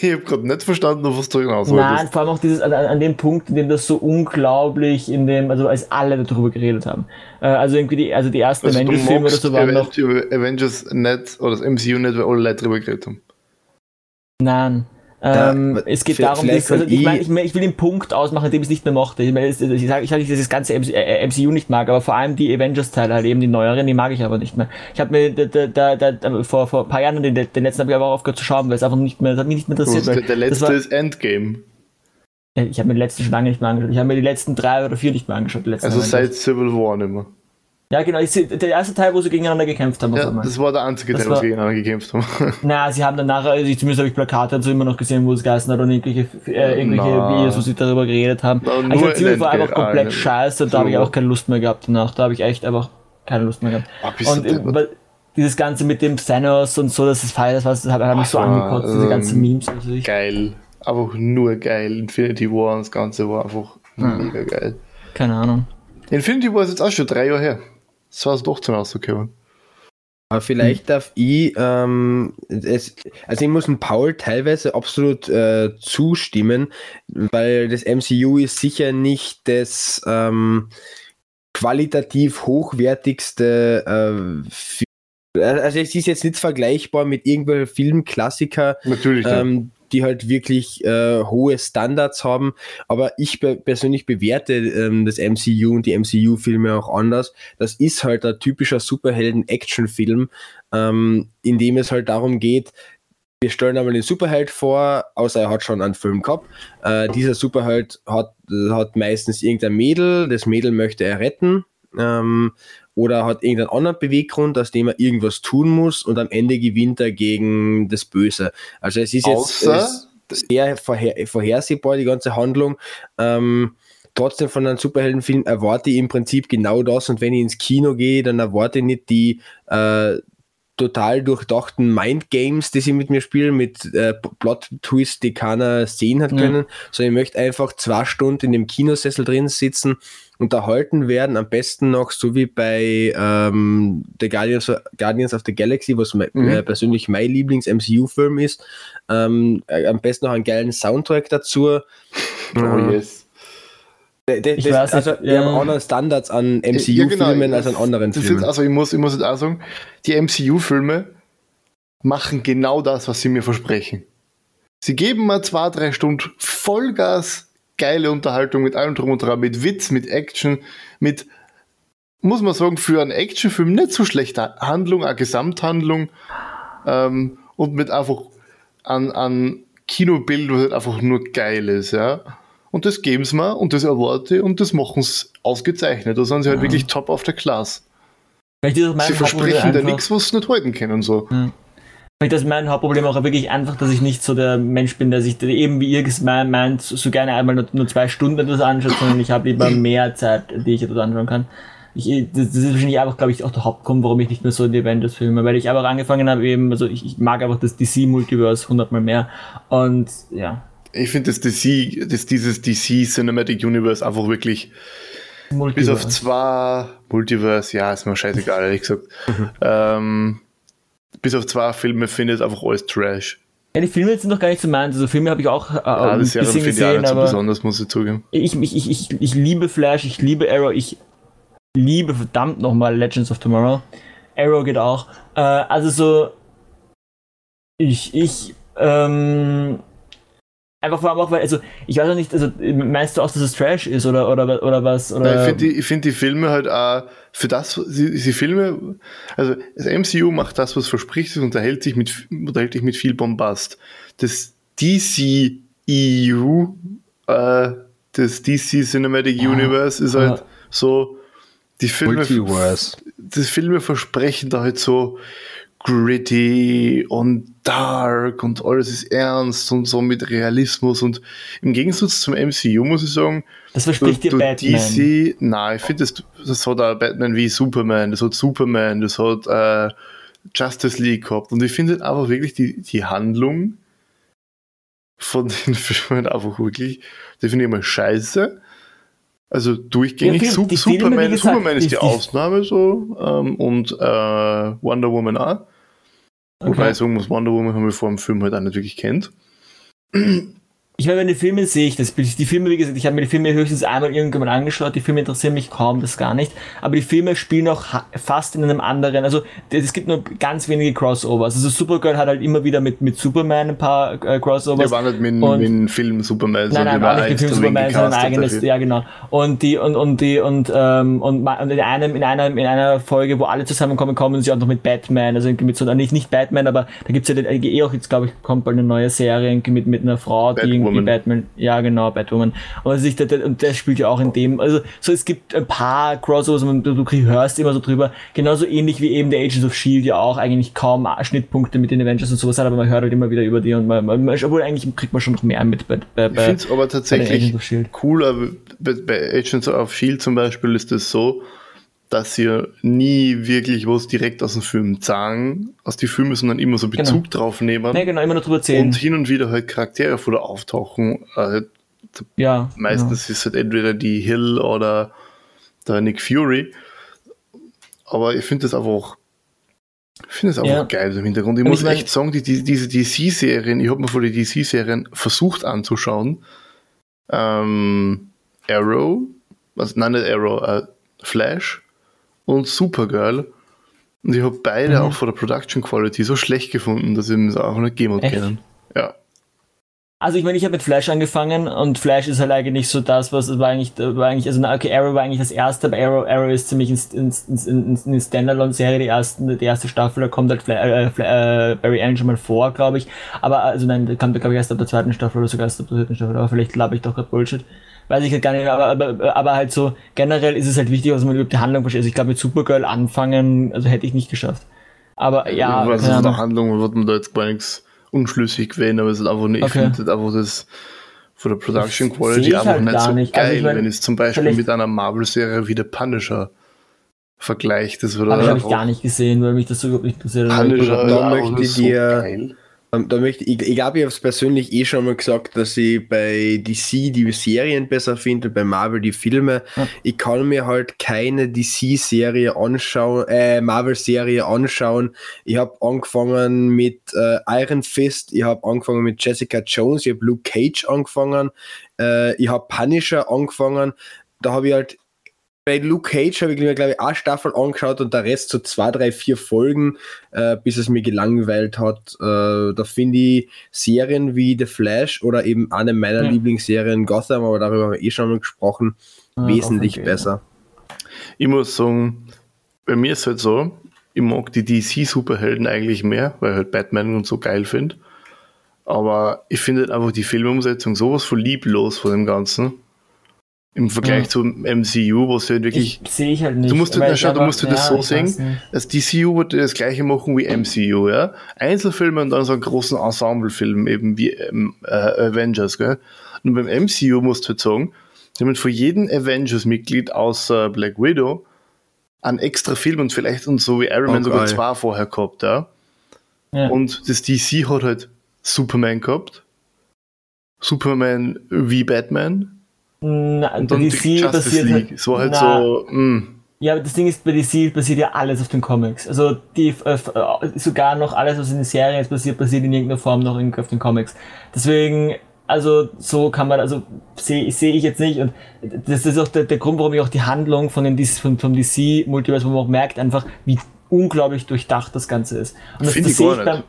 Ich habe gerade nicht verstanden, was du hinaus wolltest. Nein, vor allem auch dieses, an, an, dem Punkt, in dem das so unglaublich, in dem, also als alle darüber geredet haben. Äh, also irgendwie die, also die ersten also Avengers-Filme oder so waren noch. Avengers nicht oder das MCU nicht, weil alle Leute darüber geredet haben. Nein. Ähm, es geht darum, dass, also ich, mein, ich, ich, will den Punkt ausmachen, dem ich es nicht mehr mochte. Ich, mein, ich sage ich sag nicht, dass ich das ganze MCU äh, nicht mag, aber vor allem die Avengers-Teile, halt eben die neueren, die mag ich aber nicht mehr. Ich habe mir da, da, da, da, vor, vor ein paar Jahren den, den letzten habe ich aber auch aufgehört zu schauen, weil es einfach nicht mehr, das hat mich nicht mehr interessiert. Weil der letzte war, ist Endgame. Ich habe mir den letzten schon lange nicht mehr angeschaut. Ich habe mir die letzten drei oder vier nicht mehr angeschaut. Also seit Civil War nicht mehr. Ja, genau. der erste Teil, wo sie gegeneinander gekämpft haben. Ja, das war der einzige das Teil, wo sie gegeneinander gekämpft haben. (laughs) Na, sie haben dann nachher, also ich, zumindest habe ich Plakate dazu immer noch gesehen, wo es geheißen hat und irgendwelche, äh, irgendwelche Videos, wo sie darüber geredet haben. Na, also ich Ziel war einfach komplett scheiße und da habe ich auch keine Lust mehr gehabt danach. Da habe ich echt einfach keine Lust mehr gehabt. Ach, und äh, dieses Ganze mit dem Thanos und so, das ist fein, das, war, das hat mich so angekotzt, diese ganzen Memes. Also geil. Einfach nur geil. Infinity War und das Ganze war einfach hm. mega geil. Keine Ahnung. Infinity War ist jetzt auch schon drei Jahre her. Das war es doch zum rausgekommen. Aber vielleicht darf ich, ähm, es, also ich muss dem Paul teilweise absolut äh, zustimmen, weil das MCU ist sicher nicht das ähm, qualitativ hochwertigste äh, also es ist jetzt nicht vergleichbar mit irgendwelchen Filmklassiker, Natürlich, ähm, die halt wirklich äh, hohe Standards haben. Aber ich be persönlich bewerte ähm, das MCU und die MCU-Filme auch anders. Das ist halt ein typischer Superhelden-Action-Film, ähm, in dem es halt darum geht, wir stellen einmal den Superheld vor, außer er hat schon einen Film gehabt. Äh, dieser Superheld hat, hat meistens irgendein Mädel, das Mädel möchte er retten. Ähm, oder hat irgendeinen anderen Beweggrund, aus dem er irgendwas tun muss und am Ende gewinnt er gegen das Böse. Also es ist jetzt es ist sehr vorher, vorhersehbar, die ganze Handlung. Ähm, trotzdem von einem Superheldenfilm erwarte ich im Prinzip genau das und wenn ich ins Kino gehe, dann erwarte ich nicht die äh, total durchdachten Mindgames, die sie mit mir spielen, mit äh, Plot-Twist, die keiner sehen hat können, ja. sondern ich möchte einfach zwei Stunden in dem Kinosessel drin sitzen, unterhalten werden, am besten noch so wie bei ähm, The Guardians, Guardians of the Galaxy, was mein, mhm. äh, persönlich mein Lieblings-MCU-Film ist, ähm, äh, am besten noch einen geilen Soundtrack dazu. Oh yes. Das, das, weiß, also, wir ja. haben andere Standards an MCU-Filmen ja, genau, als an anderen Filmen. Jetzt, also, ich muss, ich muss jetzt auch sagen, die MCU-Filme machen genau das, was sie mir versprechen. Sie geben mir zwei, drei Stunden Vollgas, geile Unterhaltung mit allem drum und dran, mit Witz, mit Action, mit muss man sagen, für einen Actionfilm nicht so schlechte Handlung, eine Gesamthandlung ähm, und mit einfach an, an Kinobild, was halt einfach nur geil ist, ja. Und das geben sie mir und das erwarte und das machen sie ausgezeichnet. Da sind sie halt wirklich top auf der Class. Sie versprechen da nichts, was sie nicht halten können. So. Hm. Das ist mein Hauptproblem auch wirklich einfach, dass ich nicht so der Mensch bin, der sich eben wie ihr meint, so gerne einmal nur, nur zwei Stunden etwas anschaut, sondern ich habe lieber (clears throat) mehr Zeit, die ich etwas anschauen kann. Ich, das, das ist wahrscheinlich einfach, glaube ich, auch der Hauptgrund, warum ich nicht mehr so in die Avengers filme, weil ich einfach angefangen habe eben, also ich, ich mag einfach das DC-Multiverse hundertmal mehr und ja. Ich finde das DC, das, dieses DC Cinematic Universe einfach wirklich Multiverse. bis auf zwei Multiverse, ja, ist mir scheißegal, ehrlich gesagt. Mhm. ähm, bis auf zwei Filme finde ich einfach alles Trash. Ja, die Filme sind doch gar nicht so meins. Also Filme habe ich auch äh, ja, ein bisschen gesehen, ich auch nicht so besonders, muss ich zugeben. Ich, ich, ich, ich, ich liebe Flash, ich liebe Arrow, ich liebe verdammt nochmal Legends of Tomorrow. Arrow geht auch. Äh, also so, ich, ich, ähm, einfach vor allem auch, weil, also, ich weiß auch nicht, also, meinst du auch, dass es Trash ist oder, oder, oder was? Oder? ich finde die, find die Filme halt auch, für das, die, die Filme, also, das MCU macht das, was verspricht, es unterhält sich mit, unterhält sich mit viel Bombast. Das DC EU, äh, das DC Cinematic ah, Universe ist halt ah. so, die Filme, die Filme versprechen da halt so gritty und dark und alles ist ernst und so mit Realismus und im Gegensatz zum MCU muss ich sagen, das verspricht dir Batman. DC, nein, ich finde, das, das hat auch Batman wie Superman, das hat Superman, das hat äh, Justice League gehabt und ich finde einfach wirklich die, die Handlung von (laughs) den Filmen einfach wirklich, die finde ich immer scheiße also durchgängig. Ja, Super, Superman, gesagt, Superman ist die, die Ausnahme so ähm, und äh, Wonder Woman auch. Okay. Wobei ich sagen muss, Wonder Woman haben wir vor dem Film halt auch nicht wirklich kennt. Ich meine, bei den Filmen sehe ich das. Die Filme, wie gesagt, ich habe mir die Filme höchstens einmal irgendwann angeschaut. Die Filme interessieren mich kaum, das gar nicht. Aber die Filme spielen auch fast in einem anderen. Also es gibt nur ganz wenige Crossovers. Also Supergirl hat halt immer wieder mit, mit Superman ein paar äh, Crossovers. Der war nicht mit, mit dem Film Superman. Nein, nein, war nicht mit Film Superman, sondern ein eigenes. Dafür. Ja, genau. Und die und und die und ähm, und, und in einem in einer in einer Folge, wo alle zusammenkommen, kommen sie auch noch mit Batman. Also mit so nicht nicht Batman, aber da gibt's ja den, eh auch jetzt glaube ich kommt bald eine neue Serie mit mit einer Frau, die Batwoman. Batman, ja genau, Batwoman. Und, also ich, und der spielt ja auch in dem, also so es gibt ein paar Crossovers und du, du hörst immer so drüber, genauso ähnlich wie eben der Agents of S.H.I.E.L.D. ja auch eigentlich kaum Schnittpunkte mit den Avengers und sowas hat, aber man hört halt immer wieder über die und man, man obwohl eigentlich kriegt man schon noch mehr mit bei, bei, Ich finde es aber tatsächlich e cool, aber bei, bei Agents of S.H.I.E.L.D. zum Beispiel ist es so, dass sie nie wirklich was direkt aus dem Film sagen, aus den Filmen, sondern immer so Bezug genau. drauf nehmen. Nee, genau, immer nur drüber erzählen. Und hin und wieder halt Charaktere vor der auftauchen. Äh, ja. Meistens genau. ist halt entweder die Hill oder der Nick Fury. Aber ich finde das einfach, ich finde das einfach ja. geil im Hintergrund. Ich und muss ich mein, echt sagen, die, die, diese DC-Serien, ich habe mir vor die DC-Serien versucht anzuschauen. Ähm, Arrow, also nein, nicht Arrow, äh, Flash und Supergirl. Und ich habe beide mhm. auch von der Production Quality so schlecht gefunden, dass ich es auch nicht geben können. Ja. Also ich meine, ich habe mit Flash angefangen und Flash ist halt eigentlich so das, was war eigentlich, war eigentlich, also okay, Arrow war eigentlich das erste, aber Arrow, Arrow ist ziemlich in, in, Standalone-Serie, die, ersten, die erste Staffel, da kommt halt Fla äh, äh, Barry Allen schon mal vor, glaube ich. Aber also nein, da kommt glaube ich erst ab der zweiten Staffel oder sogar erst ab der dritten Staffel, aber vielleicht glaube ich doch gerade Bullshit weiß ich halt gar nicht, aber, aber, aber halt so, generell ist es halt wichtig, dass man überhaupt die Handlung versteht. Also ich glaube, mit Supergirl anfangen, also hätte ich nicht geschafft. Aber ja. Also von der Handlung wird man da jetzt gar nichts unschlüssig gewesen, aber es ist einfach nicht, okay. ich finde einfach das von der Production Quality einfach halt nicht so nicht. Also geil, also ich mein, wenn es zum Beispiel mit einer Marvel-Serie wie The Punisher vergleicht. Das würde habe ich gar nicht gesehen, weil mich das so überhaupt nicht interessiert. Punisher, da möchte ich dir, geil. Ähm, da möchte ich, ich glaube, ich habe es persönlich eh schon mal gesagt, dass ich bei DC die Serien besser finde, bei Marvel die Filme. Ja. Ich kann mir halt keine DC-Serie anschauen, äh, Marvel-Serie anschauen. Ich habe angefangen mit äh, Iron Fist, ich habe angefangen mit Jessica Jones, ich habe Luke Cage angefangen, äh, ich habe Punisher angefangen. Da habe ich halt bei Luke Cage habe ich mir, glaube ich, eine Staffel angeschaut und der Rest so zwei, drei, vier Folgen, äh, bis es mir gelangweilt hat. Äh, da finde ich Serien wie The Flash oder eben eine meiner ja. Lieblingsserien Gotham, aber darüber haben wir eh schon mal gesprochen, ja, wesentlich besser. Ich muss sagen, bei mir ist es halt so, ich mag die DC-Superhelden eigentlich mehr, weil ich halt Batman und so geil finde. Aber ich finde halt einfach die Filmumsetzung sowas von lieblos von dem Ganzen. Im Vergleich Ja. zum MCU, wo es halt wirklich. Ich sehe ich halt nicht. Du musst, dir, es schau, du musst das ja, so ich weiß sehen, das DCU wird das gleiche machen wie MCU, ja. Einzelfilme und dann so einen großen Ensemblefilm, eben wie ähm, äh, Avengers, gell. Und beim MCU musst du halt sagen, die haben für jeden Avengers-Mitglied außer Black Widow einen extra Film und vielleicht und so wie Iron Man Oh, sogar zwei vorher gehabt, ja. Ja. Und das DC hat halt Superman gehabt. Superman wie Batman. Na, Und bei dann DC basiert League. halt, war halt na, so, mh. Ja, aber das Ding ist, bei DC basiert ja alles auf den Comics. Also die äh, äh, sogar noch alles, was in den Serien jetzt passiert, basiert in irgendeiner Form noch irgendwie auf den Comics. Deswegen, also so kann man, also sehe seh ich jetzt nicht und das ist auch der, der Grund, warum ich auch die Handlung von den DC, vom, vom DC Multiverse, wo man auch merkt einfach, wie unglaublich durchdacht das Ganze ist. Und das, das sehe ich beim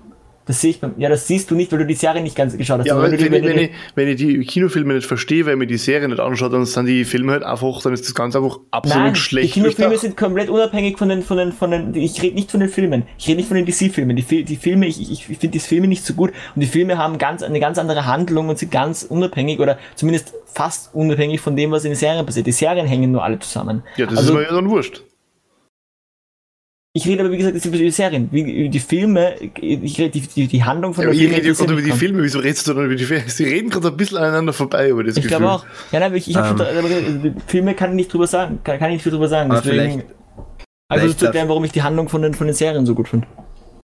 das sehe ich beim, ja, das siehst du nicht, weil du die Serie nicht ganz geschaut hast. Ja, aber wenn wenn, ich, die- wenn, ich, wenn ich die Kinofilme nicht verstehe, weil mir die Serie nicht anschaut, dann sind die Filme halt einfach, dann ist das Ganze einfach absolut Nein, schlecht. die Kinofilme durchdacht. sind komplett unabhängig von den, von den, von den, ich rede nicht von den Filmen, ich rede nicht von den DC-Filmen. Die, die Filme, ich, ich finde die Filme nicht so gut und die Filme haben ganz, eine ganz andere Handlung und sind ganz unabhängig oder zumindest fast unabhängig von dem, was in den Serien passiert. Die Serien hängen nur alle zusammen. Ja, das also, ist mir ja dann wurscht. Ich rede aber wie gesagt jetzt über die Serien. Wie, die Filme, ich rede die, die, die Handlung von Ja, der ich Filme rede ja interessiert gerade über die. Filme, wieso redest du dann über die Filme? Sie reden gerade ein bisschen aneinander vorbei über das Ich Gefühl. glaube auch. Ja, nein, ich, ich hab Ähm. schon, aber die Filme kann ich nicht drüber sagen, kann, kann ich nicht viel drüber sagen. Aber Deswegen, vielleicht- also vielleicht zu erklären, warum ich die Handlung von den, von den Serien so gut finde.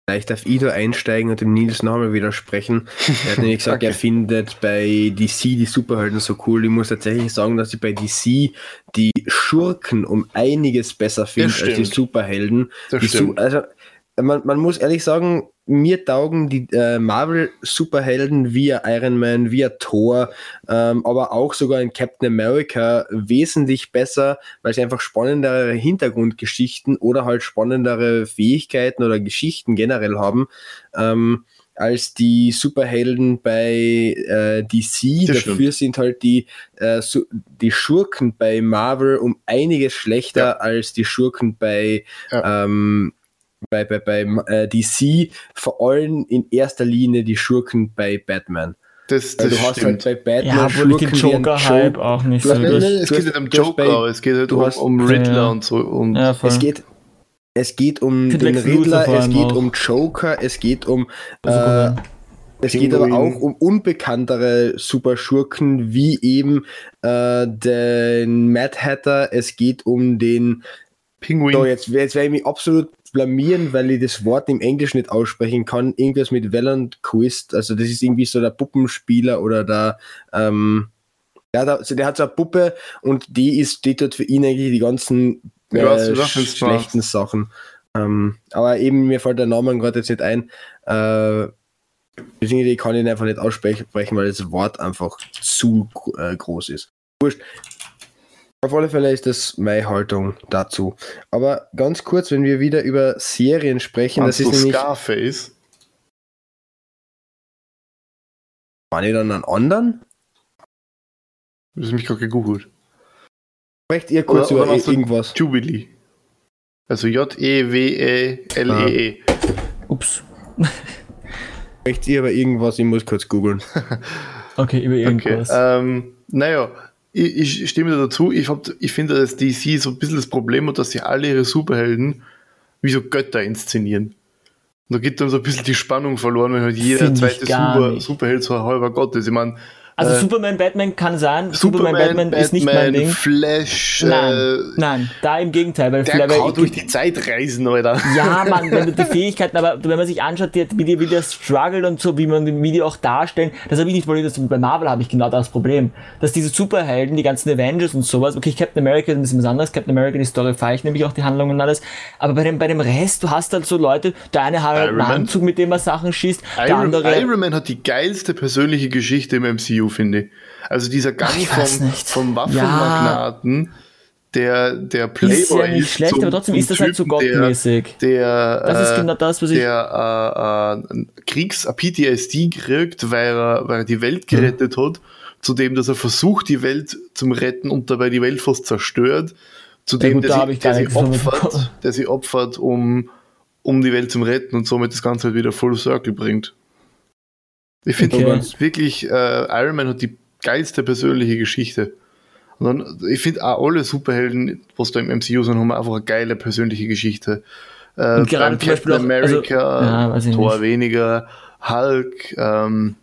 Vielleicht darf Ido einsteigen und dem Nils nochmal widersprechen. Er hat nämlich gesagt, (laughs) er findet bei DC die Superhelden so cool. Ich muss tatsächlich sagen, dass ich bei DC die Schurken um einiges besser finde als die. Superhelden. Das die Su also man, man muss ehrlich sagen, mir taugen die äh, Marvel-Superhelden wie Iron Man, wie Thor, ähm, aber auch sogar in Captain America wesentlich besser, weil sie einfach spannendere Hintergrundgeschichten oder halt spannendere Fähigkeiten oder Geschichten generell haben. Ähm, als die Superhelden bei äh, DC. Das Dafür stimmt. sind halt die, äh, Su- die Schurken bei Marvel um einiges schlechter Ja. als die Schurken bei Ja. ähm, bei, bei, bei äh, DC, vor allem in erster Linie die Schurken bei Batman. Das, das du hast stimmt. halt bei Batman Ja, ich den wie ein Joker-Hype auch nicht Du so hast- nein, gut. nein, es du geht hast- nicht um du hast Joker, es geht halt du um, hast- um Riddler Ja. und so. Und Ja. Es geht, es geht um Für den Lex Riddler, es geht auch. um Joker, es geht um äh, es geht aber auch um unbekanntere Superschurken wie eben äh, den Mad Hatter. Es geht um den. Pinguin. So, jetzt, jetzt werde ich mich absolut blamieren, weil ich das Wort im Englisch nicht aussprechen kann. Irgendwas mit Valant Quist. Also das ist irgendwie so der Puppenspieler oder der. Ähm, ja, der, also der hat so eine Puppe und die ist, die tut für ihn eigentlich die ganzen Ja, äh, sch- schlechten Sachen. Ähm, aber eben, mir fällt der Name gerade jetzt nicht ein. Äh, beziehungsweise ich kann ihn einfach nicht aussprechen, weil das Wort einfach zu äh, groß ist. Wurscht. Auf alle Fälle ist das meine Haltung dazu. Aber ganz kurz, wenn wir wieder über Serien sprechen, das Meinst ist du nämlich. Scarface. War nicht an einen anderen? Du hast mich gerade gegoogelt. Sprecht ihr kurz Oder- oder über du- irgendwas? Jubilee. Also E J-E-W-E-L-E-E. Ups. Sprecht ihr über irgendwas? Ich muss kurz googeln. (laughs) Okay, über Okay. irgendwas. Ähm, naja, ich, ich stimme dazu. Ich, hab, ich finde, dass DC so ein bisschen das Problem hat, dass sie alle ihre Superhelden wie so Götter inszenieren. Und da geht dann so ein bisschen die Spannung verloren, wenn halt jeder Find zweite Super, nicht. Superheld so ein halber Gott ist. Ich meine, Also äh, Superman, Batman kann sein. Superman, Batman, ist nicht mein Ding. Flash, Nein, äh, nein, da im Gegenteil, weil der kann durch die Zeit reisen, Alter. Ja, (laughs) man, wenn du die Fähigkeiten, aber wenn man sich anschaut, die, wie, die, wie der struggelt und so, wie man wie die auch darstellen, das habe ich nicht wollen, bei Marvel habe ich genau das Problem. Dass diese Superhelden, die ganzen Avengers und sowas, okay, Captain America ist ein bisschen was anderes, Captain America, die Story fahre ich nämlich auch die Handlung und alles, aber bei dem, bei dem Rest, du hast halt so Leute, der eine hat halt einen. Anzug, mit dem er Sachen schießt, der Iron, andere... Iron Man hat die geilste persönliche Geschichte im MCU, finde ich. Also dieser Gang weiß vom, vom Waffenmagnaten, der, der Playboy ist ja nicht schlecht, zum- aber trotzdem ist das halt so Typen, der- gottmäßig. Der, Das ist äh, genau das, was ich- der äh, äh, Kriegs PTSD kriegt, weil er, weil er die Welt gerettet hat, zudem, dass er versucht, die Welt zum Retten und dabei die Welt fast zerstört, zu Ja, dem, gut, der, sie, der, sie opfert, der sie opfert, um, um die Welt zu retten und somit das Ganze halt wieder full circle bringt. Ich finde Okay. wirklich, äh, Iron Man hat die geilste persönliche Geschichte. Und dann, ich finde auch alle Superhelden, was da im MCU sind, haben einfach eine geile persönliche Geschichte. Äh, gerade Captain auch- also- America, ja, Thor nicht. weniger, Hulk, ähm,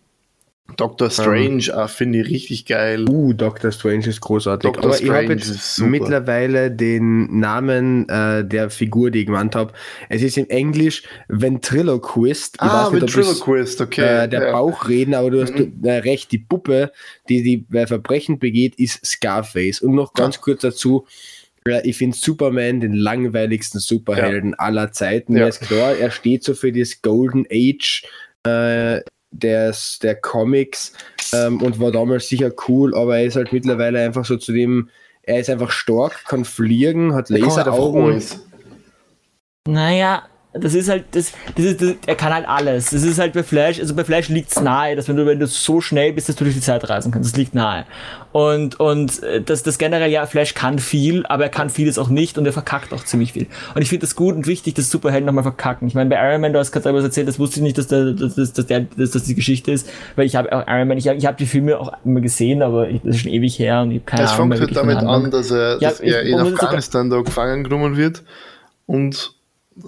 Doctor Strange, auch finde ich richtig geil. Uh, Doctor Strange ist großartig. Doctor Aber ich habe Strange jetzt mittlerweile den Namen äh, der Figur, die ich gemeint habe. Es ist im Englisch Ventriloquist. Ich Ah, Ventriloquist, okay. äh, der ja. Bauchreden, aber du hast Mhm. äh, recht, die Puppe, die die äh, Verbrechen begeht, ist Scarface. Und noch ganz kurz dazu, äh, ich finde Superman den langweiligsten Superhelden aller Zeiten. Ja. Mir ist klar, er steht so für das Golden Age äh, des, der Comics ähm, und war damals sicher cool, aber er ist halt mittlerweile einfach so zu dem, er ist einfach stark, kann fliegen, hat halt Laseraugen. alles. Naja, das ist halt, das, das ist, das, er kann halt alles. Das ist halt bei Flash, also bei Flash liegt es nahe, dass wenn du, wenn du so schnell bist, dass du durch die Zeit reisen kannst. Das liegt nahe. Und, und äh, das, das generell, ja, Flash kann viel, aber er kann vieles auch nicht und er verkackt auch ziemlich viel. Und ich finde das gut und wichtig, dass Superhelden nochmal verkacken. Ich meine, bei Iron Man, du hast gerade was erzählt, das wusste ich nicht, dass, der, dass, dass, der, dass das die Geschichte ist, weil ich habe auch Iron Man, ich habe ich hab die Filme auch immer gesehen, aber ich, das ist schon ewig her und ich habe keine Es Ahnung fängt mehr halt damit an, dass er, Ja, dass ich- er in das Afghanistan da gefangen genommen wird und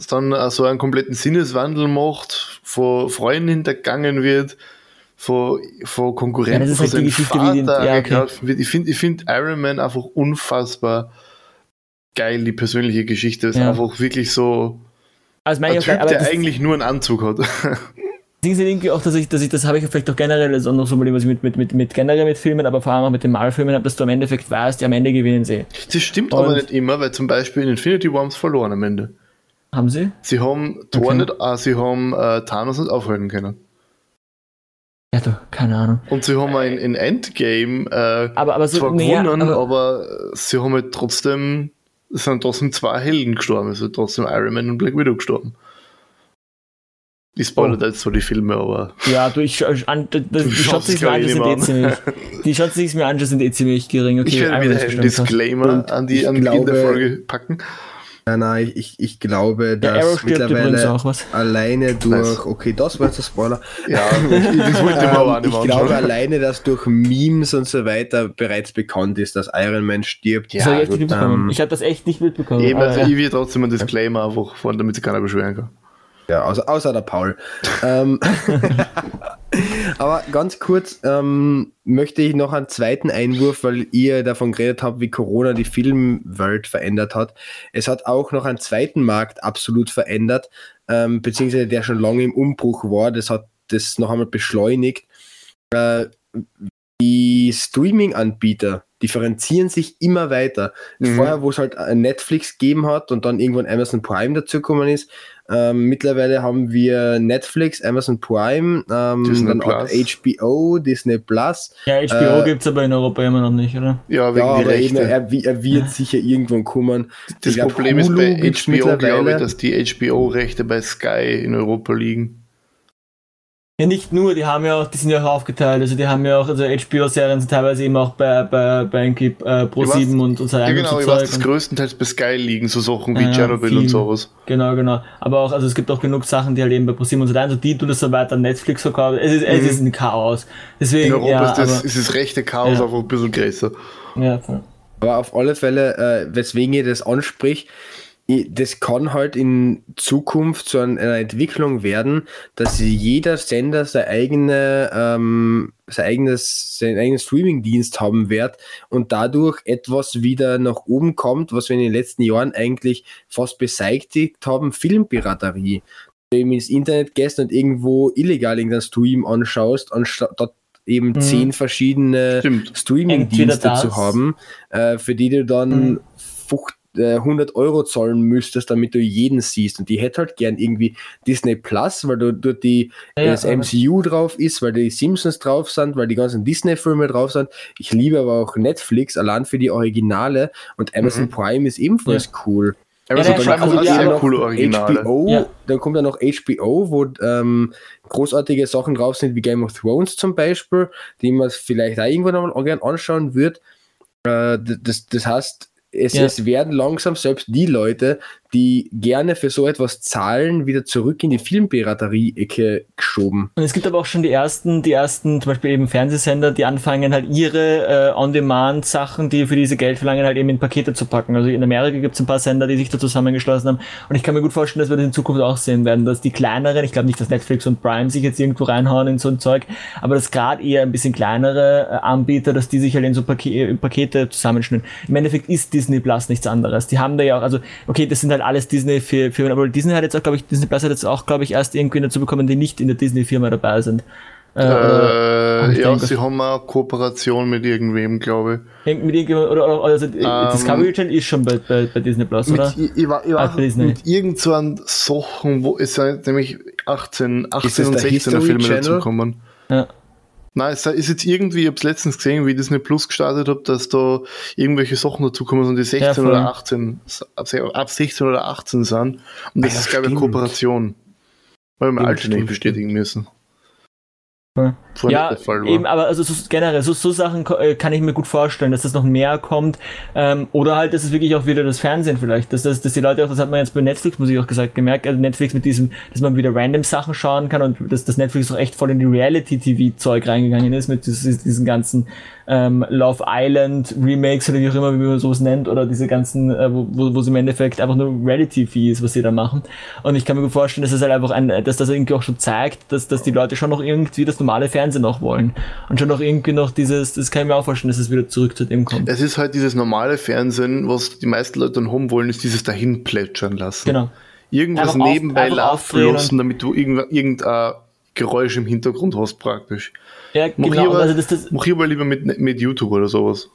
dann so einen kompletten Sinneswandel macht, von Freunden hintergangen wird, von, von Konkurrenten Ja, das ist von halt die seinem Geschichte, Vater ja, okay. wird. Ich finde ich find Iron Man einfach unfassbar geil, die persönliche Geschichte. ist Ja. einfach wirklich so Also ein Typ, der das- eigentlich nur einen Anzug hat. Ding ist irgendwie auch, dass ich, dass ich, das habe ich vielleicht auch generell, das ist auch noch so ein Problem, was ich mit, mit, mit, mit generell mit Filmen, aber vor allem auch mit den Marvel-Filmen habe, dass du am Endeffekt weißt, die am Ende gewinnen sie. Das stimmt Und- aber nicht immer, weil zum Beispiel in Infinity War haben sie verloren am Ende. Haben sie? Sie haben Thor Okay. nicht, ah, sie haben äh, Thanos nicht aufhalten können. Ja, du, keine Ahnung. Und sie haben in, in Endgame äh, Aber, aber so, zwar nee, gewonnen, aber, aber, sie haben halt trotzdem, es sind trotzdem zwei Helden gestorben, also trotzdem Iron Man und Black Widow gestorben. Ich spoilere Oh. jetzt so die Filme, aber ja, du, ich, ich, an, das, die schaust Chancen, die es ich (laughs) mir anschaue, sind eh ziemlich, die Chancen, die ich mir anschaue, sind eh ziemlich gering. Okay, ich werde wieder einen. Disclaimer an die an Beginn der glaube- Folge packen. Nein, nein, ich, ich glaube, Der Arrow dass mittlerweile auch was. alleine durch, Nice. okay, das war jetzt ein Spoiler. Ja, ich, das wollte (laughs) auch Ähm, nicht ich glaube alleine, dass durch Memes und so weiter bereits bekannt ist, dass Iron Man stirbt. Das hab ich ähm, ich habe das echt nicht mitbekommen. Eben, also ja. ich will trotzdem einen Disclaimer einfach von, damit sich keiner beschweren kann. Ja, außer, außer der Paul. ähm, (laughs) aber ganz kurz ähm, möchte ich noch einen zweiten Einwurf, weil ihr davon geredet habt, wie Corona die Filmwelt verändert hat. Es hat auch noch einen zweiten Markt absolut verändert, ähm, beziehungsweise der schon lange im Umbruch war. Das hat das noch einmal beschleunigt. Äh, die Streaming-Anbieter differenzieren sich immer weiter. Mhm. Vorher, wo es halt äh, Netflix gegeben hat und dann irgendwann Amazon Prime dazugekommen ist, ähm, mittlerweile haben wir Netflix, Amazon Prime, ähm, Disney dann auch Plus. HBO, Disney Plus. ja, HBO äh, gibt's aber in Europa immer noch nicht, oder? Ja, wegen Ja, die aber eben, Rechte. er, er wird sicher irgendwann kommen. das ich glaub, Problem ist Hulu bei HBO, glaube ich, dass die HBO-Rechte bei Sky in Europa liegen. Ja, nicht nur, die haben ja auch, die sind ja auch aufgeteilt, also die haben ja auch, also HBO-Serien sind teilweise eben auch bei, bei, bei äh, Pro7 und, und so Ja, genau, ich Zeug weiß, das und- größtenteils bei Sky liegen, so Sachen wie Ja, ja, Chernobyl und sowas. Genau, genau. Aber auch, also es gibt auch genug Sachen, die halt eben bei ProSieben und so weiter, die tun das so weiter an Netflix verkaufen. Es ist, es Mhm. ist ein Chaos. Deswegen, In Europa ja, ist, das, aber, ist das rechte Chaos Ja. einfach ein bisschen größer. ja, voll. Aber auf alle Fälle, äh, weswegen ihr das anspricht, das kann halt in Zukunft zu einer einer Entwicklung werden, dass jeder Sender seine eigene, ähm, sein eigenes, seinen eigenen Streaming-Dienst haben wird und dadurch etwas wieder nach oben kommt, was wir in den letzten Jahren eigentlich fast beseitigt haben, Filmpiraterie. Wenn du eben ins Internet gehst und irgendwo illegal irgendeinen Stream anschaust, anstatt eben Mhm. zehn verschiedene. Streaming-Dienste zu haben, äh, für die du dann Mhm. fucht- äh, 100 Euro zahlen müsstest, damit du jeden siehst. Und die hätte halt gern irgendwie Disney Plus, weil du dort die, Ja, ja, das aber- MCU drauf ist, weil die Simpsons drauf sind, weil die ganzen Disney-Filme drauf sind. Ich liebe aber auch Netflix, allein für die Originale. Und Amazon Mhm. Prime ist ebenfalls cool. Amazon ja, Prime schon, hat also auch ja, sehr aber coole Originale. HBO, Ja. dann kommt dann noch HBO, wo ähm, großartige Sachen drauf sind, wie Game of Thrones zum Beispiel, die man vielleicht auch irgendwann einmal gern anschauen wird. Äh, das, das heißt, es, Ja. es werden langsam selbst die Leute, die gerne für so etwas zahlen, wieder zurück in die Filmpiraterie-Ecke geschoben. Und es gibt aber auch schon die ersten, die ersten, zum Beispiel eben Fernsehsender, die anfangen halt ihre äh, On-Demand-Sachen, die für diese Geld verlangen, halt eben in Pakete zu packen. Also in Amerika gibt es ein paar Sender, die sich da zusammengeschlossen haben. Und ich kann mir gut vorstellen, dass wir das in Zukunft auch sehen werden, dass die kleineren, ich glaube nicht, dass Netflix und Prime sich jetzt irgendwo reinhauen in so ein Zeug, aber dass gerade eher ein bisschen kleinere äh, Anbieter, dass die sich halt in so Pake Pakete zusammenschnüren. Im Endeffekt ist Disney Plus nichts anderes. Die haben da ja auch, also okay, das sind halt alles Disney-Firmen, aber Disney hat jetzt auch, glaube ich, Disney Plus hat jetzt auch, glaube ich, erst irgendwie dazu bekommen, die nicht in der Disney-Firma dabei sind. Äh, Äh, ich ja, sie haben eine Kooperation mit irgendwem, glaube Hängt mit irgendjemand, oder, oder also Discovery Channel ist schon bei, bei, bei Disney Plus, ich. oder? Mit, ich, ich war, ich Ah, war Disney. mit irgend so an Sachen, wo es sind nämlich 18, 18 Ist das und der 16er History Filme Channel? dazu kommen. Ja. Nein, es ist jetzt irgendwie, ich habe es letztens gesehen, wie ich Disney Plus gestartet habe, dass da irgendwelche Sachen dazu kommen, und die 16 voll. oder 18, ab, ab 16 oder 18 sind. Und das ja, ist, glaube ich, eine. Kooperation. Weil wir Stimmt, alte nicht bestätigen müssen. Ja, war. eben, aber also so, generell, so, so Sachen äh, kann ich mir gut vorstellen, dass das noch mehr kommt. Ähm, oder halt, dass es wirklich auch wieder das Fernsehen vielleicht, dass, das, dass die Leute auch, das hat man jetzt bei Netflix, muss ich auch gesagt, gemerkt, also Netflix mit diesem, dass man wieder random Sachen schauen kann und dass, dass Netflix auch echt voll in die Reality-TV-Zeug reingegangen ist, mit diesen ganzen ähm, Love Island Remakes oder wie auch immer, wie man sowas nennt, oder diese ganzen, äh, wo, wo wo es im Endeffekt einfach nur Reality-TV ist, was sie da machen. Und ich kann mir gut vorstellen, dass es halt einfach ein, dass das irgendwie auch schon zeigt, dass, dass die Leute schon noch irgendwie das normale Fernsehen noch wollen. Und schon noch irgendwie noch dieses, das kann ich mir auch vorstellen, dass es wieder zurück zu dem kommt. Es ist halt dieses normale Fernsehen, was die meisten Leute dann haben wollen, ist dieses dahin plätschern lassen. Genau. Irgendwas Einfach nebenbei laufen lassen, damit du irgend- irgendein Geräusch im Hintergrund hast praktisch. Ja, Mach genau. lieber, Also das, das, mach lieber lieber mit, mit YouTube oder sowas.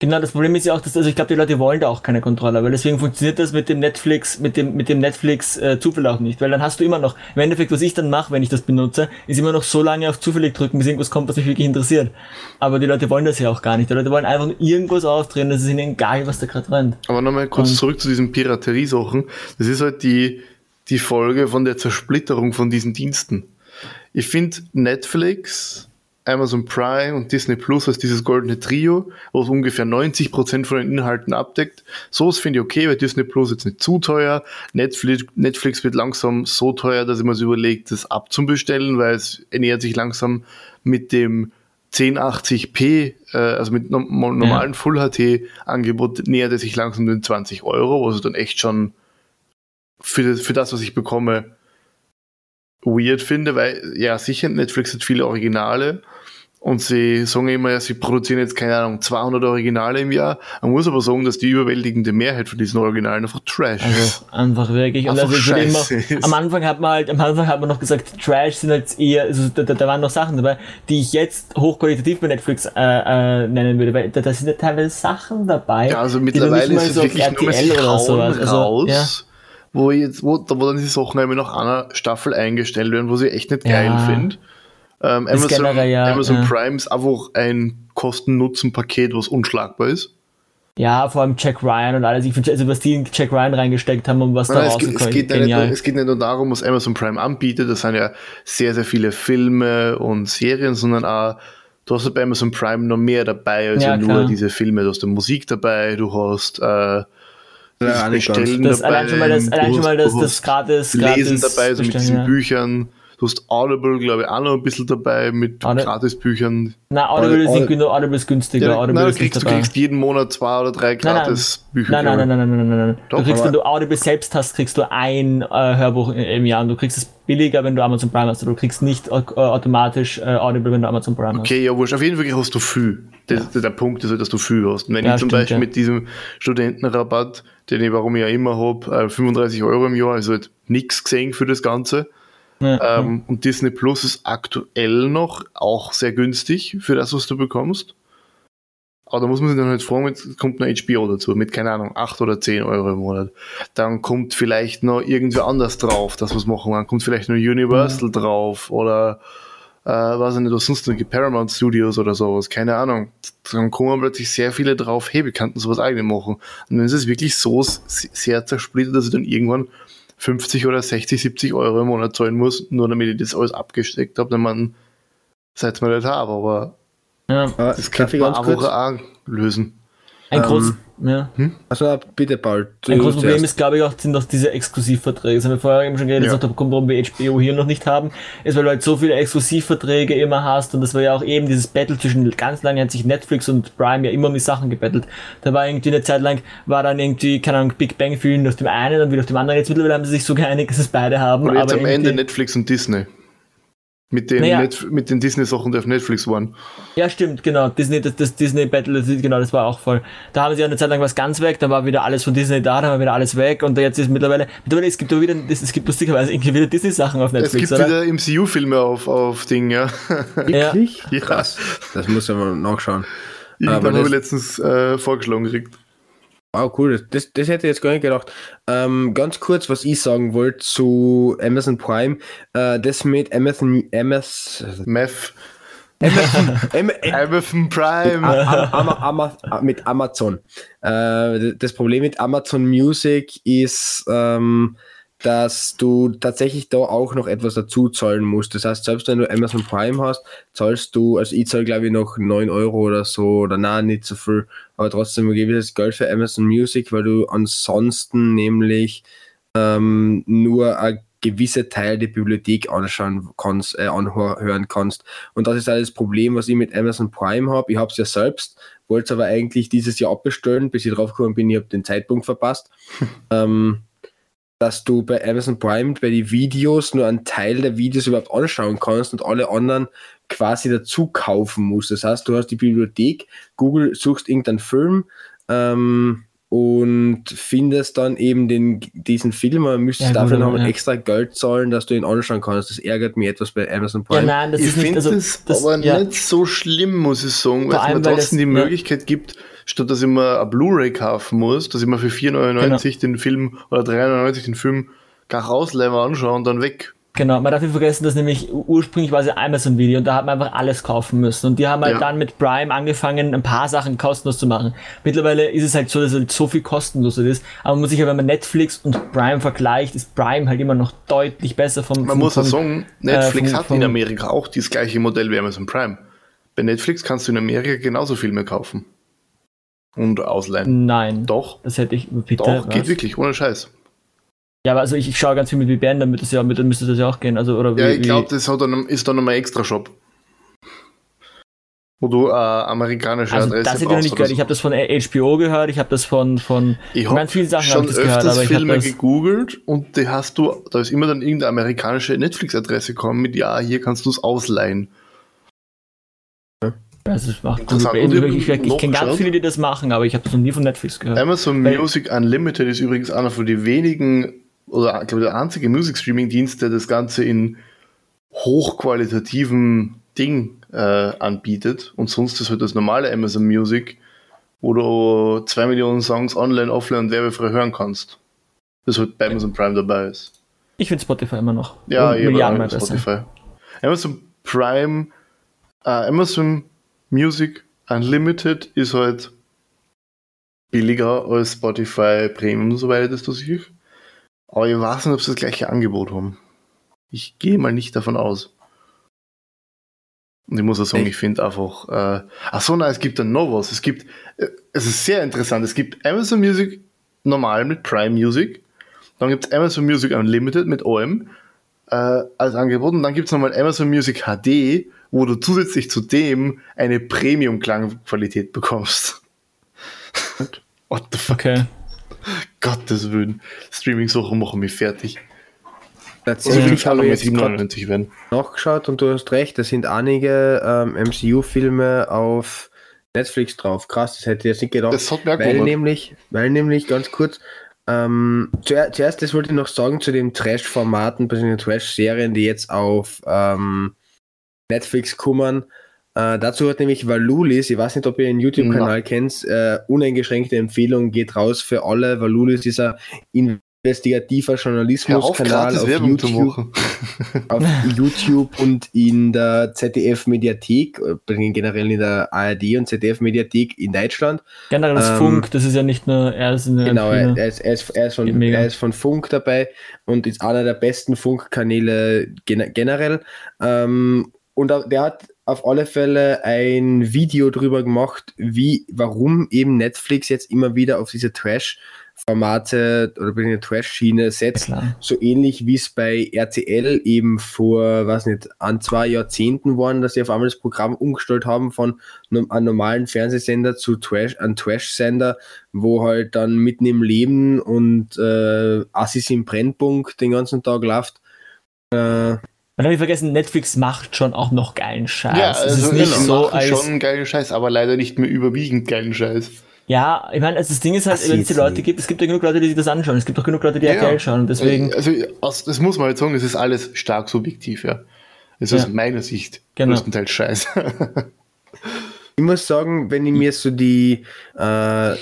Genau, das Problem ist ja auch, dass, also ich glaube, die Leute wollen da auch keine Kontrolle, weil deswegen funktioniert das mit dem Netflix, mit dem, mit dem Netflix äh, Zufall auch nicht, weil dann hast du immer noch, im Endeffekt, was ich dann mache, wenn ich das benutze, ist immer noch so lange auf zufällig drücken, bis irgendwas kommt, was mich wirklich interessiert. Aber die Leute wollen das ja auch gar nicht. Die Leute wollen einfach nur irgendwas aufdrehen, das ist ihnen egal, was da gerade rennt. Aber nochmal kurz Und- zurück zu diesen Piraterie-Sachen. Das ist halt die, die Folge von der Zersplitterung von diesen Diensten. Ich finde Netflix, Amazon Prime und Disney Plus als dieses goldene Trio, was ungefähr 90% von den Inhalten abdeckt. So finde ich okay, weil Disney Plus jetzt nicht zu teuer. Netflix, Netflix wird langsam so teuer, dass ich mir so überlegt, das abzubestellen, weil es nähert sich langsam mit dem 1080p, äh, also mit normalen Full HD Angebot nähert es sich langsam den 20 Euro, was ich dann echt schon für das, für das, was ich bekomme, weird finde, weil ja sicher, Netflix hat viele Originale und sie sagen immer, ja, sie produzieren jetzt, keine Ahnung, 200 Originale im Jahr. Man muss aber sagen, dass die überwältigende Mehrheit von diesen Originalen einfach Trash Also ist. einfach wirklich. Einfach also immer, am Anfang hat man halt, am Anfang hat man noch gesagt, Trash sind halt eher, also da, da, waren noch Sachen dabei, die ich jetzt hochqualitativ bei Netflix äh, äh, nennen würde, weil da, da sind ja teilweise Sachen dabei. Ja, also mittlerweile ist es so wirklich auf nur RTL oder sowas. Also, raus, ja. wo, jetzt, wo, da, wo dann diese Sachen einmal nach einer Staffel eingestellt werden, wo sie echt nicht geil Ja. finde. Ähm, Das Amazon, generell ja, Amazon ja. Prime ist einfach ein Kosten-Nutzen-Paket, was unschlagbar ist. Ja, vor allem Jack Ryan und alles. Ich finde, also was die in Jack Ryan reingesteckt haben und was da Nein, es, geht, es, rausgekommen geht ist, ja nicht, es geht nicht nur darum, was Amazon Prime anbietet, das sind ja sehr, sehr viele Filme und Serien, sondern auch, du hast ja bei Amazon Prime noch mehr dabei als Ja, ja, nur diese Filme. Du hast da Musik dabei, du hast äh, Ja. Bestellen Das, dabei, allein schon mal das, du allein schon hast- mal das, das hast gratis, Lesen gratis dabei, so mit bestellen, diesen ja. Büchern. Du hast Audible, glaube ich, auch noch ein bisschen dabei mit Audi- Gratisbüchern. Na, Audible ist, Audi- nicht günstiger, Audible ist günstiger. Ja, Audible nein, du, ist nicht kriegst, du kriegst jeden Monat zwei oder drei Nein, nein. Gratisbücher. Nein, nein, nein, ich. nein, nein, nein, nein, nein. Doch, du kriegst, wenn du Audible selbst hast, kriegst du ein äh, Hörbuch im Jahr und du kriegst es billiger, wenn du Amazon Prime hast. Du kriegst nicht äh, automatisch äh, Audible, wenn du Amazon Prime hast. Okay, ja, wurscht. Auf jeden Fall hast du viel. Der, der, der Punkt ist halt, dass du viel hast. Und wenn Ja, ich zum stimmt, Beispiel ja. mit diesem Studentenrabatt, den ich warum ich ja immer habe, äh, 35 Euro im Jahr, also halt nichts gesehen für das Ganze. Ja, Ähm, und Disney Plus ist aktuell noch auch sehr günstig für das, was du bekommst. Aber da muss man sich dann halt fragen, jetzt kommt noch HBO dazu, mit, keine Ahnung, 8 oder 10 Euro im Monat. Dann kommt vielleicht noch irgendwer anders drauf, das was machen. Dann kommt vielleicht noch Universal drauf oder äh, weiß ich nicht, was sonst noch gibt, Paramount Studios oder sowas, keine Ahnung. Dann kommen plötzlich sehr viele drauf, hey, wir könnten sowas eigenes machen. Und dann ist es wirklich so sehr zersplittert, dass ich dann irgendwann 50 oder 60, 70 Euro im Monat zahlen muss, nur damit ich das alles abgesteckt habe, dann man seit mal nicht habe, aber ja. Das kann ich man ganz kurz, einfach auch lösen. Ein, Ähm, groß, ja. Also bitte, Paul. du ein großes Problem ist, glaube ich, auch, sind auch diese Exklusivverträge. Das haben wir vorher eben schon geredet, Ja. gesagt, warum wir HBO hier noch nicht haben, ist, weil du halt so viele Exklusivverträge immer hast und das war ja auch eben dieses Battle zwischen, ganz lange hat sich Netflix und Prime ja immer um die Sachen gebettelt. Da war irgendwie eine Zeit lang, war dann irgendwie, keine Ahnung, Big Bang Theory auf dem einen und wieder auf dem anderen. Jetzt mittlerweile haben sie sich so geeinigt, dass es beide haben. Oder jetzt aber am Ende Netflix und Disney. Mit den, Naja. Mit den Disney-Sachen, die auf Netflix waren. Ja, stimmt, genau. Disney, das, das Disney Battle, das, genau, das war auch voll. Da haben sie eine Zeit lang was ganz weg, dann war wieder alles von Disney da, dann war wieder alles weg und jetzt ist mittlerweile, mittlerweile, es gibt auch wieder, es es gibt lustigerweise irgendwie wieder Disney-Sachen auf Es Netflix, gibt oder? wieder MCU-Filme auf, auf Ding, ja. Ja. (laughs) Wirklich? Ja. Krass. Das muss ich mal nachschauen. Aber habe ich letztens äh, vorgeschlagen gekriegt. Wow, cool. Das, das, hätte ich jetzt gar nicht gedacht. Ähm, ganz kurz, was ich sagen wollte zu Amazon Prime. Äh, das mit Amazon, Amazon, Meth. Amazon, (laughs) Amazon Prime. Ama, Ama, Ama, mit Amazon. Äh, das Problem mit Amazon Music ist, ähm, dass du tatsächlich da auch noch etwas dazu zahlen musst. Das heißt, selbst wenn du Amazon Prime hast, zahlst du, also ich zahle glaube ich noch 9 Euro oder so, oder na nicht so viel, aber trotzdem ein gewisses Geld für Amazon Music, weil du ansonsten nämlich ähm, nur ein gewisse Teil der Bibliothek anschauen kannst, äh, anhören kannst. Und das ist halt das Problem, was ich mit Amazon Prime habe. Ich habe es ja selbst, wollte es aber eigentlich dieses Jahr abbestellen, bis ich drauf gekommen bin, ich habe den Zeitpunkt verpasst. (laughs) ähm, dass du bei Amazon Prime bei den Videos nur einen Teil der Videos überhaupt anschauen kannst und alle anderen quasi dazu kaufen musst. Das heißt, du hast die Bibliothek, Google suchst irgendeinen Film ähm, und findest dann eben den, diesen Film, aber müsstest Ja, dafür noch aber ein ja. extra Geld zahlen, dass du ihn anschauen kannst. Das ärgert mich etwas bei Amazon Prime. Ja, nein, das ich ist nicht, finde also, das, das, aber ja, nicht so schlimm, muss ich sagen, weil es mir trotzdem das- die ja. Möglichkeit gibt, statt dass ich mir eine Blu-ray kaufen muss, dass ich mir für 4,99 Genau. den Film oder 3,99 den Film gar rausleihen anschaue und dann weg. Genau, man darf nicht vergessen, dass nämlich ursprünglich war es ja Amazon-Video und da hat man einfach alles kaufen müssen. Und die haben halt Ja. dann mit Prime angefangen, ein paar Sachen kostenlos zu machen. Mittlerweile ist es halt so, dass halt so viel kostenlos ist. Aber man muss sich ja, wenn man Netflix und Prime vergleicht, ist Prime halt immer noch deutlich besser vom. Man vom, muss ja sagen, Netflix vom- hat in Amerika auch das gleiche Modell wie Amazon Prime. Bei Netflix kannst du in Amerika genauso viel mehr kaufen. Und ausleihen. Nein. Doch, Das hätte ich. Bitte. doch, was? geht wirklich, ohne Scheiß. Ja, aber also ich, ich schaue ganz viel mit VPN, damit das ja, mit, dann müsste das ja auch gehen. Also, oder Ja, wie, ich glaube, das hat dann, ist dann nochmal ein extra Shop. Wo du äh, amerikanische Also Adresse das hätte ich noch nicht gehört. Ich habe das von HBO gehört, ich habe das von von Ich ganz vielen Sachen schon ich das gehört, öfters aber ich habe Filme gegoogelt und die hast du, da ist immer dann irgendeine amerikanische Netflix-Adresse gekommen mit, ja, hier kannst du es ausleihen. Also das macht ich, ich, ich ich, ich, kenne ganz viele, die das machen, aber ich habe das noch nie von Netflix gehört. Amazon Weil- Music Unlimited ist übrigens einer von den wenigen, oder glaube der einzige Music-Streaming-Dienst, der das Ganze in hochqualitativen Ding äh, anbietet. Und sonst ist halt das normale Amazon Music, wo du zwei Millionen Songs online, offline und werbefrei hören kannst. Das halt bei Amazon Prime dabei ist. Ich finde Spotify immer noch. Ja, eben Milliarden mal besser. Spotify. Amazon Prime, äh, Amazon Music Unlimited ist halt billiger als Spotify Premium, soweit ich das da sehe. Aber ich weiß nicht, ob sie das gleiche Angebot haben. Ich gehe mal nicht davon aus. Und ich muss auch sagen, Echt? ich finde einfach, äh, ach so, nein, es gibt dann noch was. Es gibt, äh, es ist sehr interessant. Es gibt Amazon Music normal mit Prime Music. Dann gibt es Amazon Music Unlimited mit OM äh, als Angebot. Und dann gibt es nochmal Amazon Music HD, wo du zusätzlich zu dem eine Premium-Klangqualität bekommst. (laughs) What the fuck? Okay. (laughs) Gottes Willen. Streaming-Sachen machen mich fertig. Tatsächlich kann habe ich nochmal jetzt grad 97 werden. nachgeschaut und du hast recht, da sind einige ähm, MCU-Filme auf Netflix drauf. Krass, das hätte ich jetzt nicht gedacht. Das hat mir weil nämlich, weil nämlich ganz kurz, ähm, zuer zuerst, das wollte ich noch sagen zu den Trash-Formaten, bzw. Trash-Serien, die jetzt auf ähm, Netflix kommen. Äh, dazu hat nämlich Valulis, ich weiß nicht, ob ihr den YouTube-Kanal kennt, äh, uneingeschränkte Empfehlung geht raus für alle. Valulis ist ein investigativer auf, Journalismus-Kanal auf zu YouTube (laughs) auf YouTube und in der ZDF-Mediathek, äh, generell in der ARD und ZDF-Mediathek in Deutschland. Generell das Ähm, Funk, das ist ja nicht nur er ist eine Genau, er, er, ist, er, ist, er, ist von, er ist von Funk dabei und ist einer der besten Funkkanäle gen generell. Ähm, und der hat auf alle Fälle ein Video drüber gemacht, wie, warum eben Netflix jetzt immer wieder auf diese Trash Formate oder bei der Trash-Schiene setzt, Klar. so ähnlich wie es bei RTL eben vor, weiß nicht, an zwei Jahrzehnten waren, dass sie auf einmal das Programm umgestellt haben von einem einem normalen Fernsehsender zu Trash, an Trash-Sender, wo halt dann mitten im Leben und äh, Assis im Brennpunkt den ganzen Tag läuft. Äh, Man darf nicht vergessen, Netflix macht schon auch noch geilen Scheiß. Ja, es also ist nicht so als. schon geilen Scheiß, aber leider nicht mehr überwiegend geilen Scheiß. Ja, ich meine, also das Ding ist halt, wenn es die Leute nicht. gibt, es gibt ja genug Leute, die sich das anschauen. Es gibt auch genug Leute, die RTL schauen. Und deswegen, Also, aus, das muss man halt sagen, es ist alles stark subjektiv, ja. Es ist Ja. aus meiner Sicht Genau. größtenteils scheiße. (laughs) Ich muss sagen, wenn ich mir so die äh,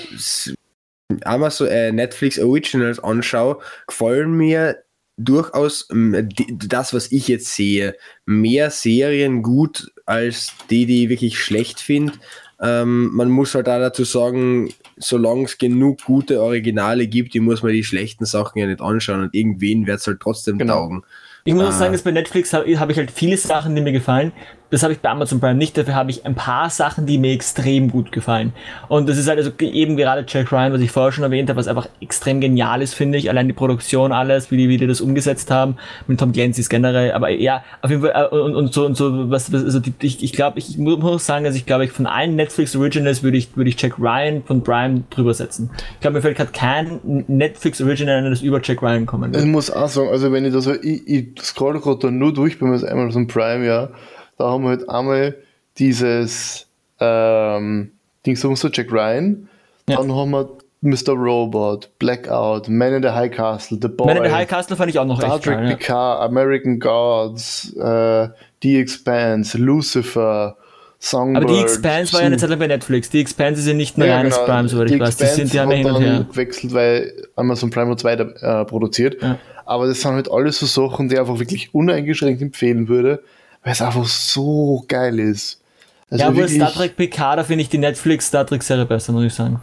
Amazon, äh, Netflix Originals anschaue, gefallen mir durchaus ähm, das, was ich jetzt sehe, mehr Serien gut als die, die ich wirklich schlecht finde. Ähm, man muss halt auch dazu sagen, solange es genug gute Originale gibt, die muss man die schlechten Sachen ja nicht anschauen und irgendwen wird es halt trotzdem Genau. taugen. ich muss auch Ah. sagen, dass bei Netflix habe hab ich halt viele Sachen, die mir gefallen. Das habe ich bei Amazon Prime nicht. Dafür habe ich ein paar Sachen, die mir extrem gut gefallen. Und das ist halt also eben gerade Jack Ryan, was ich vorher schon erwähnt habe, was einfach extrem genial ist, finde ich. Allein die Produktion, alles, wie die, wie die das umgesetzt haben. Mit Tom Clancy's generell. Aber ja, auf jeden Fall, äh, und, und so, und so, was, was also die, ich, ich glaube, ich mu- muss sagen, also ich glaube, ich von allen Netflix Originals würde ich, würde ich Jack Ryan von Prime drüber setzen. Ich glaube, mir fällt gerade kein Netflix Original, das über Jack Ryan kommen Ich wird. muss auch sagen, also wenn ich da so, ich, ich scroll gerade nur durch bei mir einmal so ein Prime, ja, da haben wir halt einmal dieses ähm, Ding so Jack Ryan, Ja. dann haben wir Mr. Robot, Blackout, Man in the High Castle, The Boy, Man in the High Castle fand ich auch noch Star echt Trek geil. Ja. Picard, American Gods, äh, The Expanse, Lucifer, Songbird. Aber die Expanse war ja eine Zeit lang bei Netflix. Die Expanse ist ja nicht mehr Ja, reines genau. Prime, soweit ich weiß. Die sind ja mehr hin und her. gewechselt, weil Amazon Prime hat weiter äh, produziert. Ja. Aber das sind halt alles so Sachen, die ich einfach wirklich uneingeschränkt empfehlen würde, weil es einfach so geil ist. Also ja, aber Star Trek PK, da finde ich die Netflix Star Trek Serie besser, muss ich sagen.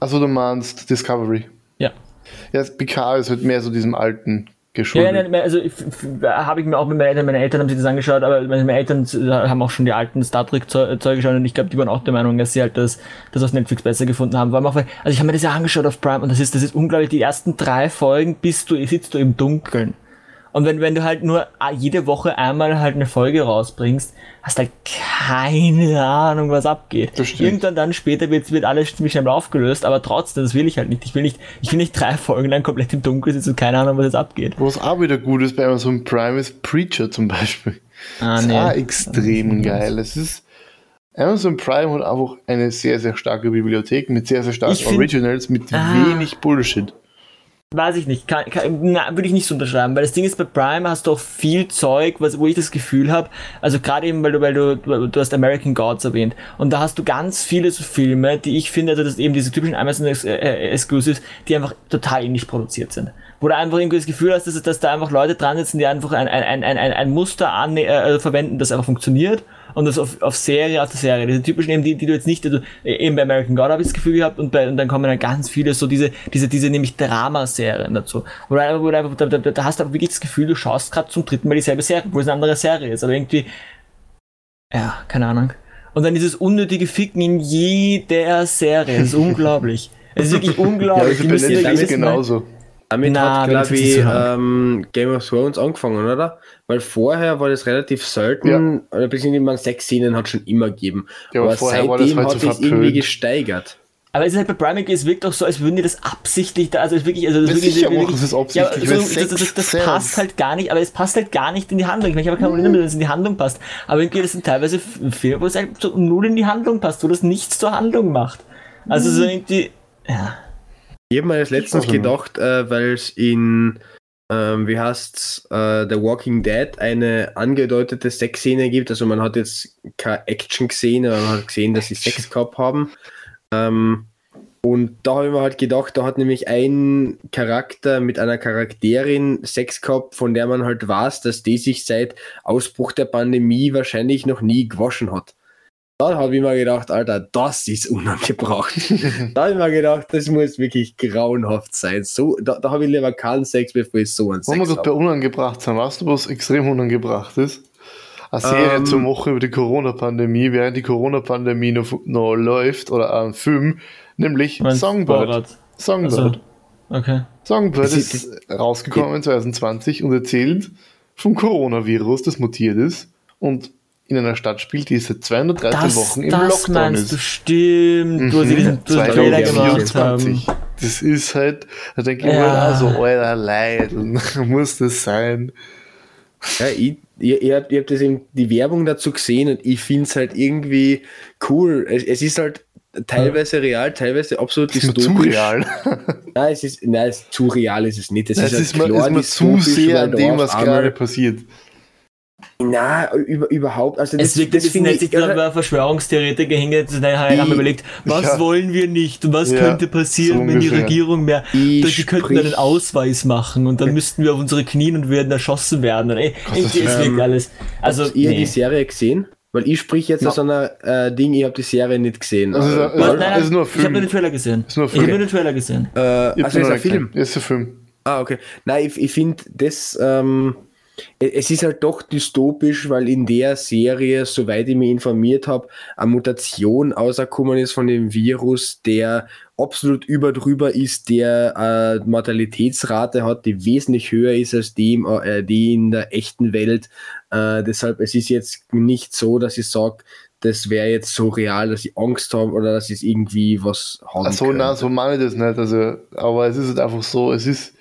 Also du meinst Discovery. Ja. Ja, PK ist halt mehr so diesem alten geschuldet. ja, nein, also habe ich mir auch mit meinen Eltern, meine Eltern haben sich das angeschaut, aber meine Eltern haben auch schon die alten Star Trek Zeu- Zeug geschaut und ich glaube, die waren auch der Meinung, dass sie halt das, das auf Netflix besser gefunden haben. Auch, also ich habe mir das ja angeschaut auf Prime und das ist, das ist unglaublich, die ersten drei Folgen bist du, sitzt du im Dunkeln. Und wenn, wenn du halt nur ah, jede Woche einmal halt eine Folge rausbringst, hast halt keine Ahnung, was abgeht. Das. Irgendwann dann später wird, wird alles ziemlich schnell aufgelöst, aber trotzdem, das will ich halt nicht. Ich will nicht, ich will nicht drei (laughs) Folgen lang komplett im Dunkeln sitzen und keine Ahnung, was jetzt abgeht. Was auch wieder gut ist bei Amazon Prime ist Preacher zum Beispiel. Ah, Das ist nee. auch extrem geil. Es ist Amazon Prime hat einfach eine sehr, sehr starke Bibliothek mit sehr, sehr starken find- Originals, mit Ah. wenig Bullshit. Weiß ich nicht, kann, kann, na, würde ich nicht so unterschreiben, weil das Ding ist, bei Prime hast du auch viel Zeug, was, wo ich das Gefühl habe, also gerade eben, weil du, weil du, du hast American Gods erwähnt und da hast du ganz viele so Filme, die ich finde, also das eben diese typischen Amazon äh, äh, Exclusives, die einfach total ähnlich produziert sind. Wo du einfach irgendwie das Gefühl hast, dass, dass da einfach Leute dran sitzen, die einfach ein, ein, ein, ein, ein Muster an, äh, verwenden, das einfach funktioniert und das auf, auf Serie auf der Serie. Diese typischen eben, die, die du jetzt nicht, also eben bei American God habe ich das Gefühl gehabt und, bei, und dann kommen dann ganz viele so diese, diese, diese nämlich Dramaserien dazu. Wo du, einfach- wo du einfach, da, da, da hast du aber wirklich das Gefühl, du schaust gerade zum dritten Mal dieselbe Serie, obwohl es eine andere Serie ist, aber irgendwie, ja, keine Ahnung. Und dann dieses unnötige Ficken in jeder Serie, das ist unglaublich. Es ist wirklich (laughs) Ja, unglaublich. also Die bei müssen Netflix wirklich mal- genauso. Damit Na, hat, glaube ich, ist ähm, Game of Thrones angefangen, oder? Weil vorher war das relativ selten, oder beziehungsweise man sechs Szenen hat schon immer gegeben. Ja, aber aber das seitdem halt hat so es irgendwie gesteigert. Aber es ist halt bei Video, es wirkt auch so, als würden die das absichtlich da, also es ist wirklich, also das Ja, ist wirklich, sicher wirklich, machen sie es absichtlich, ja, so, das, das, das, das passt halt gar nicht, aber es passt halt gar nicht in die Handlung. Ich meine, ich habe kein Problem damit, wenn es in die Handlung passt. Aber irgendwie, das sind teilweise Filme, wo es halt so null in die Handlung passt, wo das nichts zur Handlung macht. Also so irgendwie, ja. Ich habe mir das letztens gedacht, äh, weil es in, ähm, wie heißt's, äh, The Walking Dead eine angedeutete Sexszene gibt. Also man hat jetzt keine Action gesehen, aber man hat gesehen, dass sie Sex gehabt haben. Ähm, und da habe ich mir halt gedacht, da hat nämlich ein Charakter mit einer Charakterin Sex gehabt, von der man halt weiß, dass die sich seit Ausbruch der Pandemie wahrscheinlich noch nie gewaschen hat. Da habe ich mir gedacht, Alter, das ist unangebracht. (laughs) da habe ich mir gedacht, das muss wirklich grauenhaft sein. So, da, da habe ich lieber keinen Sex, bevor ich so einen Wenn wir Sex gerade bei habe. unangebracht sind, weißt du, was extrem unangebracht ist? eine Serie Ähm. zu machen über die Corona-Pandemie, während die Corona-Pandemie noch, noch läuft, oder ein Film, nämlich Songbird. Songbird. Also, okay. Songbird ist, ist- rausgekommen 2020 und erzählt vom Coronavirus, das mutiert ist und in einer Stadt spielt, die seit 213 Das, Wochen im das Lockdown meinst du, ist. stimmt. Du hast Mhm. diesen du hast Trailer gemacht 2024. haben. Das ist halt, da denke ich Ja. mir halt auch so, alter Leid, (laughs) muss das sein? Ja, ich, ihr, ihr habt, ihr habt das eben, die Werbung dazu gesehen und ich finde es halt irgendwie cool. Es, es ist halt teilweise real, teilweise absolut ist mir zu dystopisch. real. (laughs) Nein, es ist, nein, es, zu real ist es nicht. Es Es ist, ist, halt mir, klar ist mir zu dystopisch, sehr an dem, was gerade passiert. Na, über, überhaupt. Also Es wirkt ein bisschen, finde als da ein Verschwörungstheoretiker hingeht, und haben überlegt, was Ja. wollen wir nicht und was Ja, könnte passieren, so wenn die. Regierung mehr, Ich die könnten einen Ausweis machen und dann müssten wir auf unsere Knien und werden erschossen werden. Und, ey, irgendwie, es wirkt alles. Also, Habt ihr nee. die Serie gesehen? Weil ich sprich jetzt Ja. aus einer äh, Ding, ich habe die Serie nicht gesehen. Das ist ein- Was? Nein, Nein, ist nur ein ich habe Film. nur den Trailer gesehen. Ist nur ein Ich habe Film. nur den Trailer gesehen. äh, Ich also ist ein Film. Ist ein Film. Ah, okay. Nein, ich, ich finde, das, ähm, es ist halt doch dystopisch, weil in der Serie, soweit ich mich informiert habe, eine Mutation ausgekommen ist von dem Virus, der absolut über drüber ist, der äh, Mortalitätsrate hat, die wesentlich höher ist als die, äh, die in der echten Welt. Äh, deshalb, es ist jetzt nicht so, dass ich sage, das wäre jetzt so real, dass ich Angst habe oder dass ich irgendwie was haben Achso, könnte. nein, so meine ich das nicht. Also, aber es ist halt einfach so, es ist.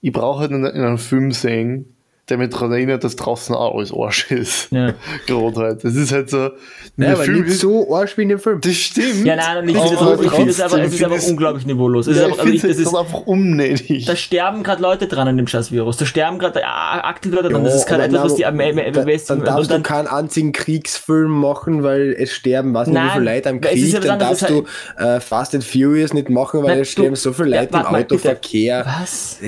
Ich brauche halt in, in einem Film sehen, der mich daran erinnert, dass draußen auch alles Arsch ist. Ja. (laughs) Gerade halt. Das ist halt so. Nein, der aber Film nicht ist, so arsch wie in dem Film. Das stimmt. Ja, nein, nicht Aber so. Ich finde es einfach, es ist find unglaublich niveaulos. Es ist Ja, einfach, ich also ich, das ist, einfach unnötig. da sterben gerade Leute dran an dem Scheiß-Virus. Da sterben gerade äh, aktiv Leute dran. Ja, das ist gerade aber etwas, was die am besten. dann darfst und dann, du keinen einzigen Kriegsfilm machen, weil es sterben, weiß nicht, wie viele Leute am ist Krieg, ja was dann darfst du äh, Fast and Furious nicht machen, weil Nein, es sterben du- so viele Ja, Leute im. Autoverkehr. was?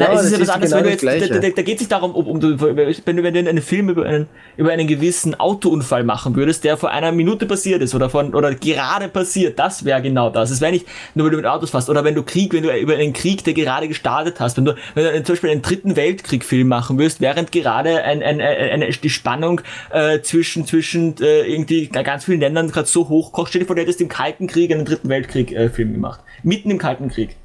Ja, Nein, es ist ja was anderes, genau wenn du jetzt, da, da, da geht es nicht darum, ob, um, du- wenn du, wenn du einen Film über einen, über einen gewissen Autounfall machen würdest, der vor einer Minute passiert ist oder von, oder gerade passiert, das wäre genau das. Es wäre nicht nur, wenn du mit Autos fährst oder wenn du Krieg, wenn du über einen Krieg, der gerade gestartet hast, wenn du, wenn du zum Beispiel einen dritten Weltkrieg-Film machen würdest, während gerade ein, ein, ein, eine, die Spannung äh, zwischen, zwischen äh, irgendwie ganz vielen Ländern gerade so hoch kocht, stell dir vor, du hättest im Kalten Krieg einen dritten Weltkrieg-Film gemacht. Mitten im Kalten Krieg.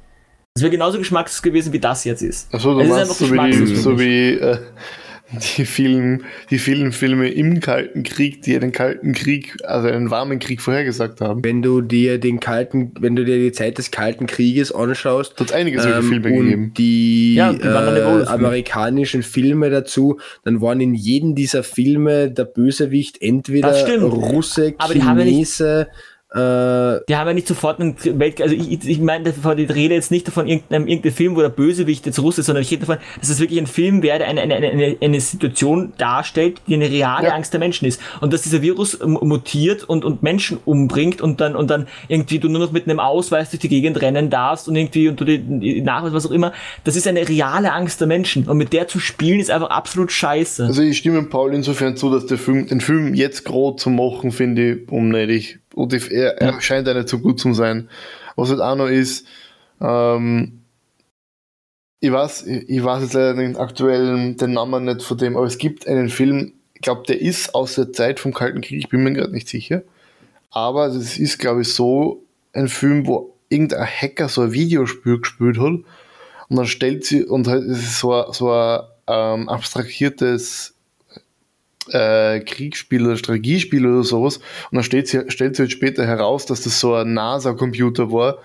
Das wäre genauso geschmackslos gewesen, wie das jetzt ist. Achso, du Es ist meinst einfach so wie, so wie äh, die, vielen, die vielen Filme im Kalten Krieg, die den Kalten Krieg, also einen warmen Krieg vorhergesagt haben. Wenn du dir den kalten, wenn du dir die Zeit des Kalten Krieges anschaust, Da hat es einige solche ähm, Filme und gegeben. die, Ja, die äh, amerikanischen Filme dazu, dann waren in jedem dieser Filme der Bösewicht entweder. Russe, Aber die haben ja nicht- Chinese, Die haben ja nicht sofort einen Welt, also ich, ich meine, davon- ich rede jetzt nicht davon irgendeinem, irgendeinem Film, wo der Bösewicht jetzt Russe ist, sondern ich rede davon, dass es wirklich ein Film wäre, der eine, eine, eine, eine Situation darstellt, die eine reale Ja. Angst der Menschen ist. Und dass dieser Virus mutiert und, und Menschen umbringt und dann, und dann irgendwie du nur noch mit einem Ausweis durch die Gegend rennen darfst und irgendwie und du den Nachweis, was auch immer, das ist eine reale Angst der Menschen. Und mit der zu spielen ist einfach absolut scheiße. Also ich stimme Paul insofern zu, dass der Film, den Film jetzt groß zu machen, finde ich unnötig. Und er, er scheint ja nicht so gut zu sein. Was halt auch noch ist, ähm, ich weiß, ich weiß jetzt leider den aktuellen, den Namen nicht von dem, aber es gibt einen Film, ich glaube, der ist aus der Zeit vom Kalten Krieg, ich bin mir gerade nicht sicher. Aber das ist, glaube ich, so ein Film, wo irgendein Hacker so ein Videospiel gespielt hat und dann stellt sie, und halt es ist so ein, so ein ähm, abstrahiertes äh, Kriegsspiel oder Strategiespiel oder sowas. Und dann stellt sie halt später heraus, dass das so ein NASA-Computer war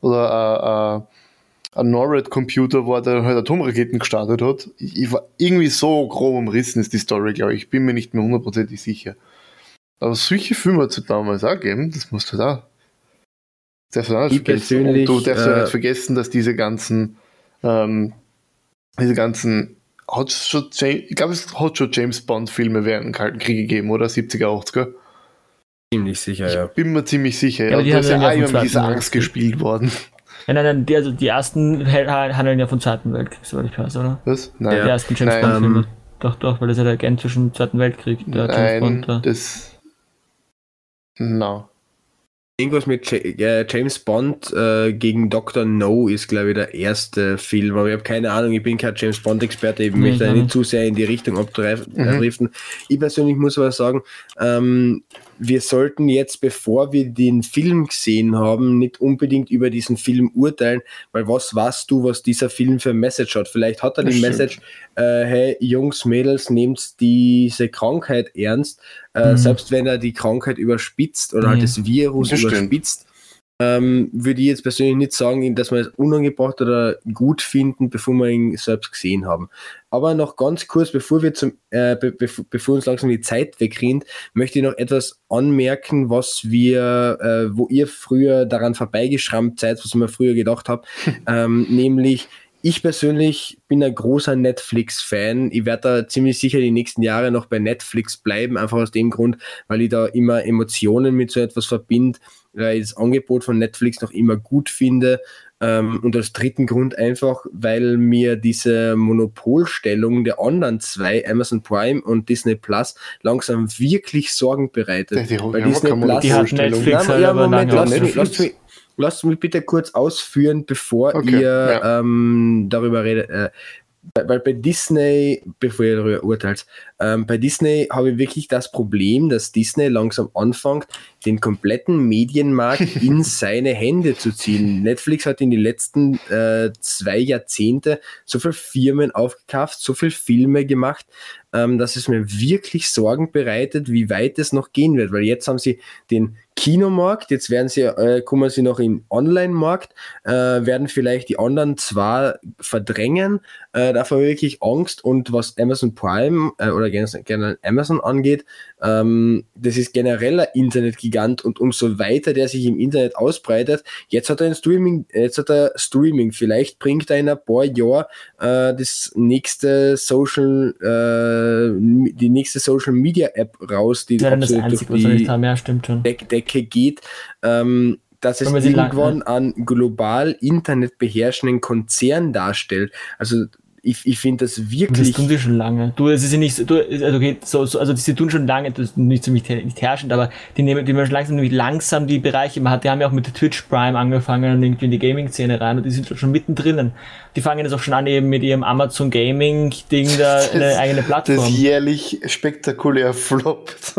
oder äh, äh, ein NORAD-Computer war, der halt Atomraketen gestartet hat. Ich, ich war irgendwie so grob umrissen ist die Story, glaube ich. Ich bin mir nicht mehr hundertprozentig sicher. Aber solche Filme hat es damals auch gegeben, das musst du da. Darfst du auch nicht vergessen. Und du darfst ja äh, nicht vergessen, dass diese ganzen, ähm, diese ganzen, hat schon, James, ich glaube, es hat schon James Bond-Filme während dem Kalten Krieg gegeben, oder? 70er, 80er. ziemlich sicher, ja. Bin mir ziemlich sicher. Ja, Ja, aber die da ist haben ja ja auch immer mit dieser Zweiten Angst gespielt worden. Ja, nein, nein, die, also die ersten ha- handeln ja vom Zweiten Weltkrieg, soweit ich weiß, oder? Was? Die Nein. ersten James Nein. Bond-Filme. Doch, doch, weil das ist ja der Agent zwischen dem Zweiten Weltkrieg, der James Nein, Bond. Der. das. No. Irgendwas mit James Bond äh, gegen Dr. No ist, glaube ich, der erste Film. Aber ich habe keine Ahnung, ich bin kein James Bond-Experte, ich möchte mhm. nicht zu sehr in die Richtung abdriften. Mhm. Ich persönlich muss aber sagen, ähm, wir sollten jetzt, bevor wir den Film gesehen haben, nicht unbedingt über diesen Film urteilen, weil was weißt du, was dieser Film für ein Message hat? Vielleicht hat er die Message, äh, hey Jungs, Mädels, nehmt diese Krankheit ernst, äh, mhm. selbst wenn er die Krankheit überspitzt oder halt mhm. halt das Virus das überspitzt ähm, würde ich jetzt persönlich nicht sagen, dass wir es unangebracht oder gut finden, bevor wir ihn selbst gesehen haben. Aber noch ganz kurz, bevor wir zum, äh, be bevor uns langsam die Zeit wegrennt, möchte ich noch etwas anmerken, was wir, äh, wo ihr früher daran vorbeigeschrammt seid, was ich mir früher gedacht habe, (laughs) ähm, nämlich ich persönlich bin ein großer Netflix-Fan. Ich werde da ziemlich sicher die nächsten Jahre noch bei Netflix bleiben, einfach aus dem Grund, weil ich da immer Emotionen mit so etwas verbinde, weil ich das Angebot von Netflix noch immer gut finde. Ähm, und als dritten Grund einfach, weil mir diese Monopolstellung der anderen zwei, Amazon Prime und Disney Plus, langsam wirklich Sorgen bereitet. Die, die, weil Disney Plus die hat Netflix Nein, halt ja, Moment, lasst mich, lasst, mich, lasst mich bitte kurz ausführen, bevor okay, ihr ja. ähm, darüber redet. Äh, weil bei Disney, bevor ihr darüber urteilt, ähm, bei Disney habe ich wirklich das Problem, dass Disney langsam anfängt, den kompletten Medienmarkt (laughs) in seine Hände zu ziehen. Netflix hat in den letzten äh, zwei Jahrzehnte so viele Firmen aufgekauft, so viele Filme gemacht, ähm, dass es mir wirklich Sorgen bereitet, wie weit es noch gehen wird, weil jetzt haben sie den Kinomarkt, jetzt werden sie, äh, kommen sie noch in Online-Markt, äh, werden vielleicht die anderen zwar verdrängen, äh, davor wirklich Angst und was Amazon Prime äh, oder generell Amazon angeht, ähm, das ist generell ein Internetgigant und umso weiter der sich im Internet ausbreitet, jetzt hat er ein Streaming, jetzt hat er Streaming, vielleicht bringt er in ein paar Jahren äh, das nächste Social, äh, die nächste Social Media App raus, die ja, das Einzige, durch die haben, ja, stimmt schon. Deck Decke geht. Ähm, dass es irgendwann an global Internet beherrschenden Konzern darstellt. Also ich, ich finde das wirklich. Das tun sie schon lange. Du, es ist ja nicht so, du, also, okay, so, so, also sie tun schon lange, das ist nicht ziemlich nicht herrschend, aber die nehmen, die nehmen langsam, nämlich langsam die Bereiche. Man hat, die haben ja auch mit der Twitch Prime angefangen und irgendwie in die Gaming-Szene rein und die sind schon mittendrin. Die fangen jetzt auch schon an, eben mit ihrem Amazon Gaming-Ding da (laughs) eine eigene Plattform. Das jährlich spektakulär floppt.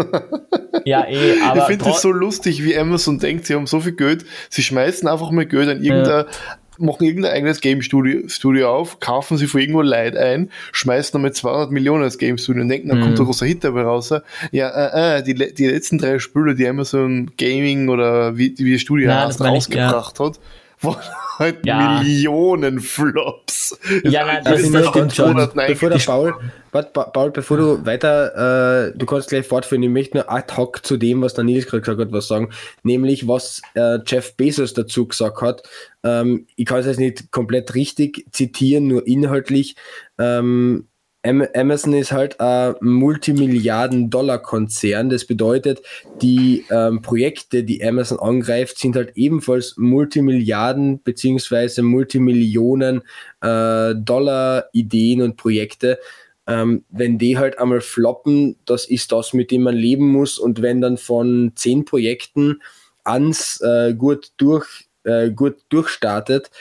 ja, eh, (laughs) aber. Ich finde es so lustig, wie Amazon denkt, sie haben so viel Geld, sie schmeißen einfach mal Geld an irgendeiner ja machen irgendein eigenes Game Studio, Studio auf, kaufen sie von irgendwo Leid ein, schmeißen damit 200 Millionen als Game Studio und denken, dann mhm. kommt der großer Hit dabei raus. Ja, äh, äh, die, die letzten drei Spiele, die Amazon Gaming oder wie, wie Studio Nein, rausgebracht ja. hat, waren halt ja. Millionen Flops. Ja, nein, das ist stimmt schon. Bevor der Paul, Paul, bevor du weiter, äh, du kannst gleich fortführen, ich möchte nur ad hoc zu dem, was der Nils gerade gesagt hat, was sagen, nämlich was äh, Jeff Bezos dazu gesagt hat. Ähm, ich kann es jetzt nicht komplett richtig zitieren, nur inhaltlich. Ähm, Amazon ist halt ein Multimilliarden-Dollar-Konzern. Das bedeutet, die ähm, Projekte, die Amazon angreift, sind halt ebenfalls Multimilliarden beziehungsweise Multimillionen äh, und Projekte. Ähm, wenn die halt einmal floppen, das ist das, mit dem man leben muss. Und wenn dann von zehn Projekten ans äh, gut durch äh, gut durchstartet,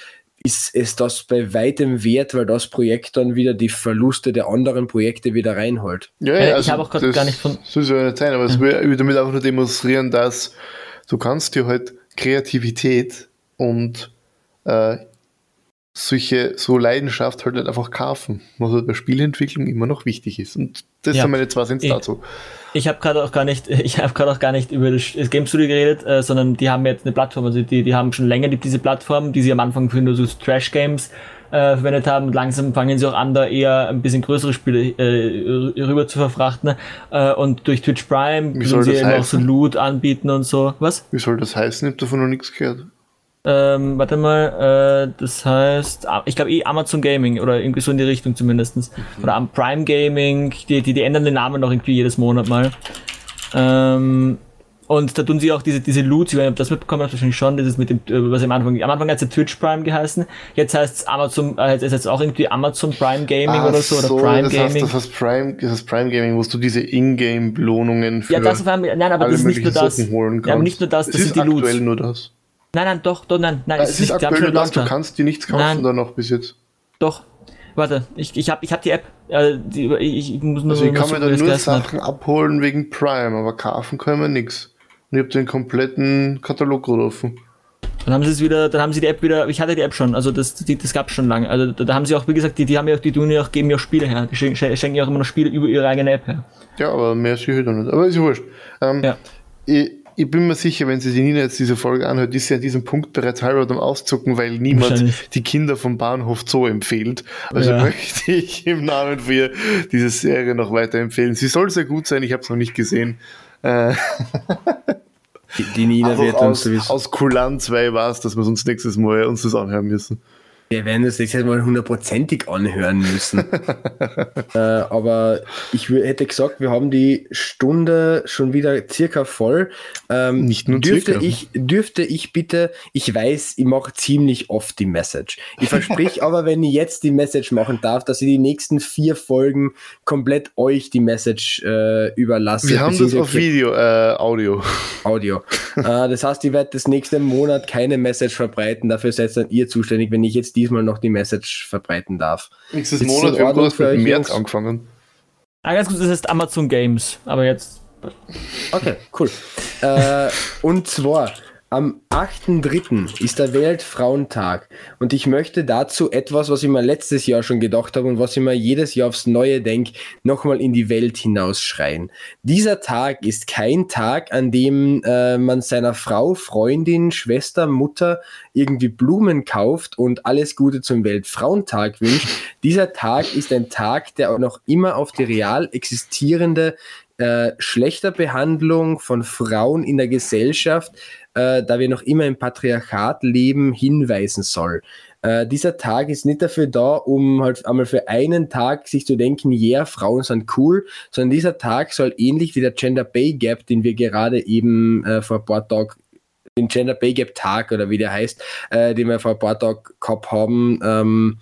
ist es das bei weitem wert, weil das Projekt dann wieder die Verluste der anderen Projekte wieder reinholt. Ja, ja also ich habe auch gerade gar nicht von. So soll ja nicht sein, aber es will damit einfach nur demonstrieren, dass du kannst dir halt Kreativität und äh, solche so Leidenschaft halt einfach kaufen, was halt bei Spielentwicklung immer noch wichtig ist. Und das ja. sind meine zwei Cent dazu. Ich habe gerade auch gar nicht, (laughs) ich habe gerade auch gar nicht über das Game Studio geredet, äh, sondern die haben jetzt eine Plattform, also die, die haben schon länger diese Plattform, die sie am Anfang für nur so Trash Games äh, verwendet haben und langsam fangen sie auch an, da eher ein bisschen größere Spiele äh, rüber zu verfrachten äh, und durch Twitch Prime können sie eben auch so Loot anbieten und so. Was? Wie soll das heißen? Ich habe davon noch nichts gehört. Ähm, warte mal, äh, das heißt, ich glaube eh Amazon Gaming oder irgendwie so in die Richtung zumindest. Mhm. Oder am Prime Gaming, die, die, die ändern den Namen noch irgendwie jedes Monat mal. Ähm, Und da tun sie auch diese, diese Loots, ich weiß nicht, ob das mitbekommen habt, wahrscheinlich schon, das ist mit dem, äh, was am Anfang, am Anfang hat es Twitch Prime geheißen, jetzt heißt es Amazon, äh, jetzt heißt es auch irgendwie Amazon Prime Gaming Ah, oder so, oder so, Prime das Gaming. Heißt, das heißt Prime, das heißt Prime Gaming, wo du diese Ingame-Belohnungen für ja, das auf einmal, nein, aber das ist nicht nur das. Sachen holen kannst. Ja, aber nicht nur das, das es sind ist die Loots. aktuell nur das. Nein, nein, doch, doch, nein, nein, Ja, es es ist die haben aktuell das, du kannst dir nichts kaufen Nein. da noch bis jetzt. Doch. Warte, ich, ich habe ich hab die App. Äh, die, ich, ich muss nur Also ich kann mir da nur geheißen hat. Sachen abholen wegen Prime, aber kaufen können wir nichts. Und ich habe den kompletten Katalog gerade offen. Dann haben sie es wieder, dann haben sie die App wieder, ich hatte die App schon, also das, die, das gab's schon lange. Also da, da haben sie auch, wie gesagt, die, die haben ja auch, die tun ja auch, geben ja auch Spiele her. Die schenken, schenken ja auch immer noch Spiele über ihre eigene App her. Ja, aber mehr sicher da nicht. Aber ist ja wurscht. Ähm, Ja. ich, ich bin mir sicher, wenn sie die Nina jetzt diese Folge anhört, ist sie an diesem Punkt bereits halb am Auszucken, weil niemand die Kinder vom Bahnhof Zoo empfiehlt. Also Ja. möchte ich im Namen für ihr diese Serie noch weiterempfehlen. Sie soll sehr gut sein, ich habe es noch nicht gesehen. Äh, Die, die Nina (laughs) wird uns aus, sowieso. aus Kulanz weil war es, dass wir uns nächstes Mal uns das anhören müssen. Wir werden das nächstes Mal hundertprozentig anhören müssen. (laughs) äh, aber ich hätte gesagt, wir haben die Stunde schon wieder circa voll. Ähm, Nicht nur dürfte circa. ich, dürfte ich bitte, ich weiß, ich mache ziemlich oft die Message. Ich versprich (laughs) aber, wenn ich jetzt die Message machen darf, dass ich die nächsten vier Folgen komplett euch die Message äh, überlasse. Wir haben das auf Video, äh, Audio. Audio. äh, das heißt, ich werde das nächste Monat keine Message verbreiten. Dafür seid dann ihr zuständig, wenn ich jetzt diesmal noch die Message verbreiten darf. Nächstes Ist Monat, wir haben das für mit März angefangen. Ah, ganz gut, das heißt Amazon Games, aber jetzt. Okay, cool. äh, und zwar am 8.3. ist der Weltfrauentag und ich möchte dazu etwas, was ich mir letztes Jahr schon gedacht habe und was ich mir jedes Jahr aufs Neue denke, nochmal in die Welt hinausschreien. Dieser Tag ist kein Tag, an dem äh, man seiner Frau, Freundin, Schwester, Mutter irgendwie Blumen kauft und alles Gute zum Weltfrauentag wünscht. Dieser Tag ist ein Tag, der auch noch immer auf die real existierende äh, schlechter Behandlung von Frauen in der Gesellschaft, äh, da wir noch immer im Patriarchat leben, hinweisen soll. Äh, dieser Tag ist nicht dafür da, um halt einmal für einen Tag sich zu denken, ja, yeah, Frauen sind cool, sondern dieser Tag soll ähnlich wie der Gender Pay Gap, den wir gerade eben äh, vor ein paar Tagen den Gender Pay Gap Tag oder wie der heißt, äh, den wir vor ein paar Tagen gehabt haben, ähm,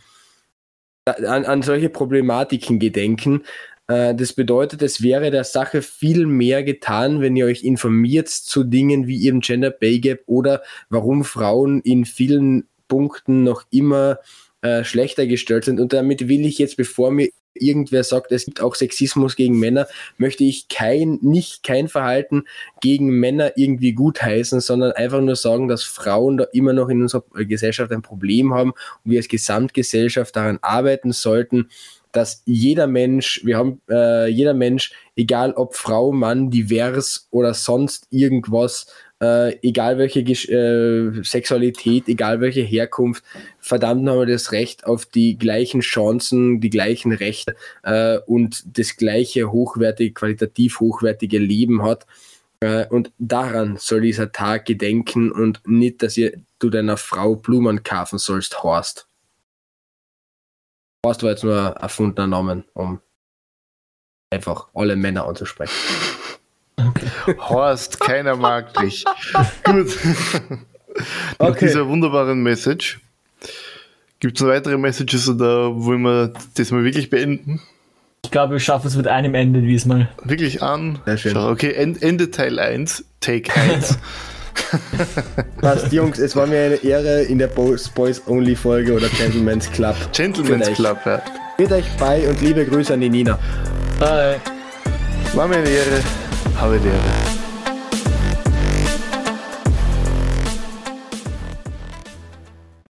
an, an solche Problematiken gedenken. Äh, Das bedeutet, es wäre der Sache viel mehr getan, wenn ihr euch informiert zu Dingen wie eben Gender Pay Gap oder warum Frauen in vielen Punkten noch immer äh, schlechter gestellt sind. Und damit will ich jetzt, bevor mir irgendwer sagt, es gibt auch Sexismus gegen Männer, möchte ich kein, nicht kein Verhalten gegen Männer irgendwie gutheißen, sondern einfach nur sagen, dass Frauen da immer noch in unserer Gesellschaft ein Problem haben und wir als Gesamtgesellschaft daran arbeiten sollten, dass jeder Mensch, wir haben äh, jeder Mensch, egal ob Frau, Mann, divers oder sonst irgendwas, äh, egal welche Gesch äh, Sexualität, egal welche Herkunft, verdammt haben wir das Recht auf die gleichen Chancen, die gleichen Rechte äh, und das gleiche hochwertige, qualitativ hochwertige Leben hat. Äh, und daran soll dieser Tag gedenken und nicht, dass ihr du deiner Frau Blumen kaufen sollst, Horst. Horst war jetzt nur ein erfundener Name, um einfach alle Männer anzusprechen. Horst, keiner mag dich. (laughs) Gut. (laughs) Nach Okay. dieser wunderbaren Message. Gibt es noch weitere Messages oder wollen wir das mal wirklich beenden? Ich glaube, wir schaffen es mit einem Ende diesmal. Wirklich an? Sehr schön. Schau, okay, End, Ende Teil 1, Take 1. (laughs) (laughs) Passt, Jungs, es war mir eine Ehre in der Boys Boys Only Folge oder Gentleman's Club. Gentleman's. Club, ja. Mit euch bei und liebe Grüße an die Nina. Bye. War mir eine Ehre. Habe die Ehre.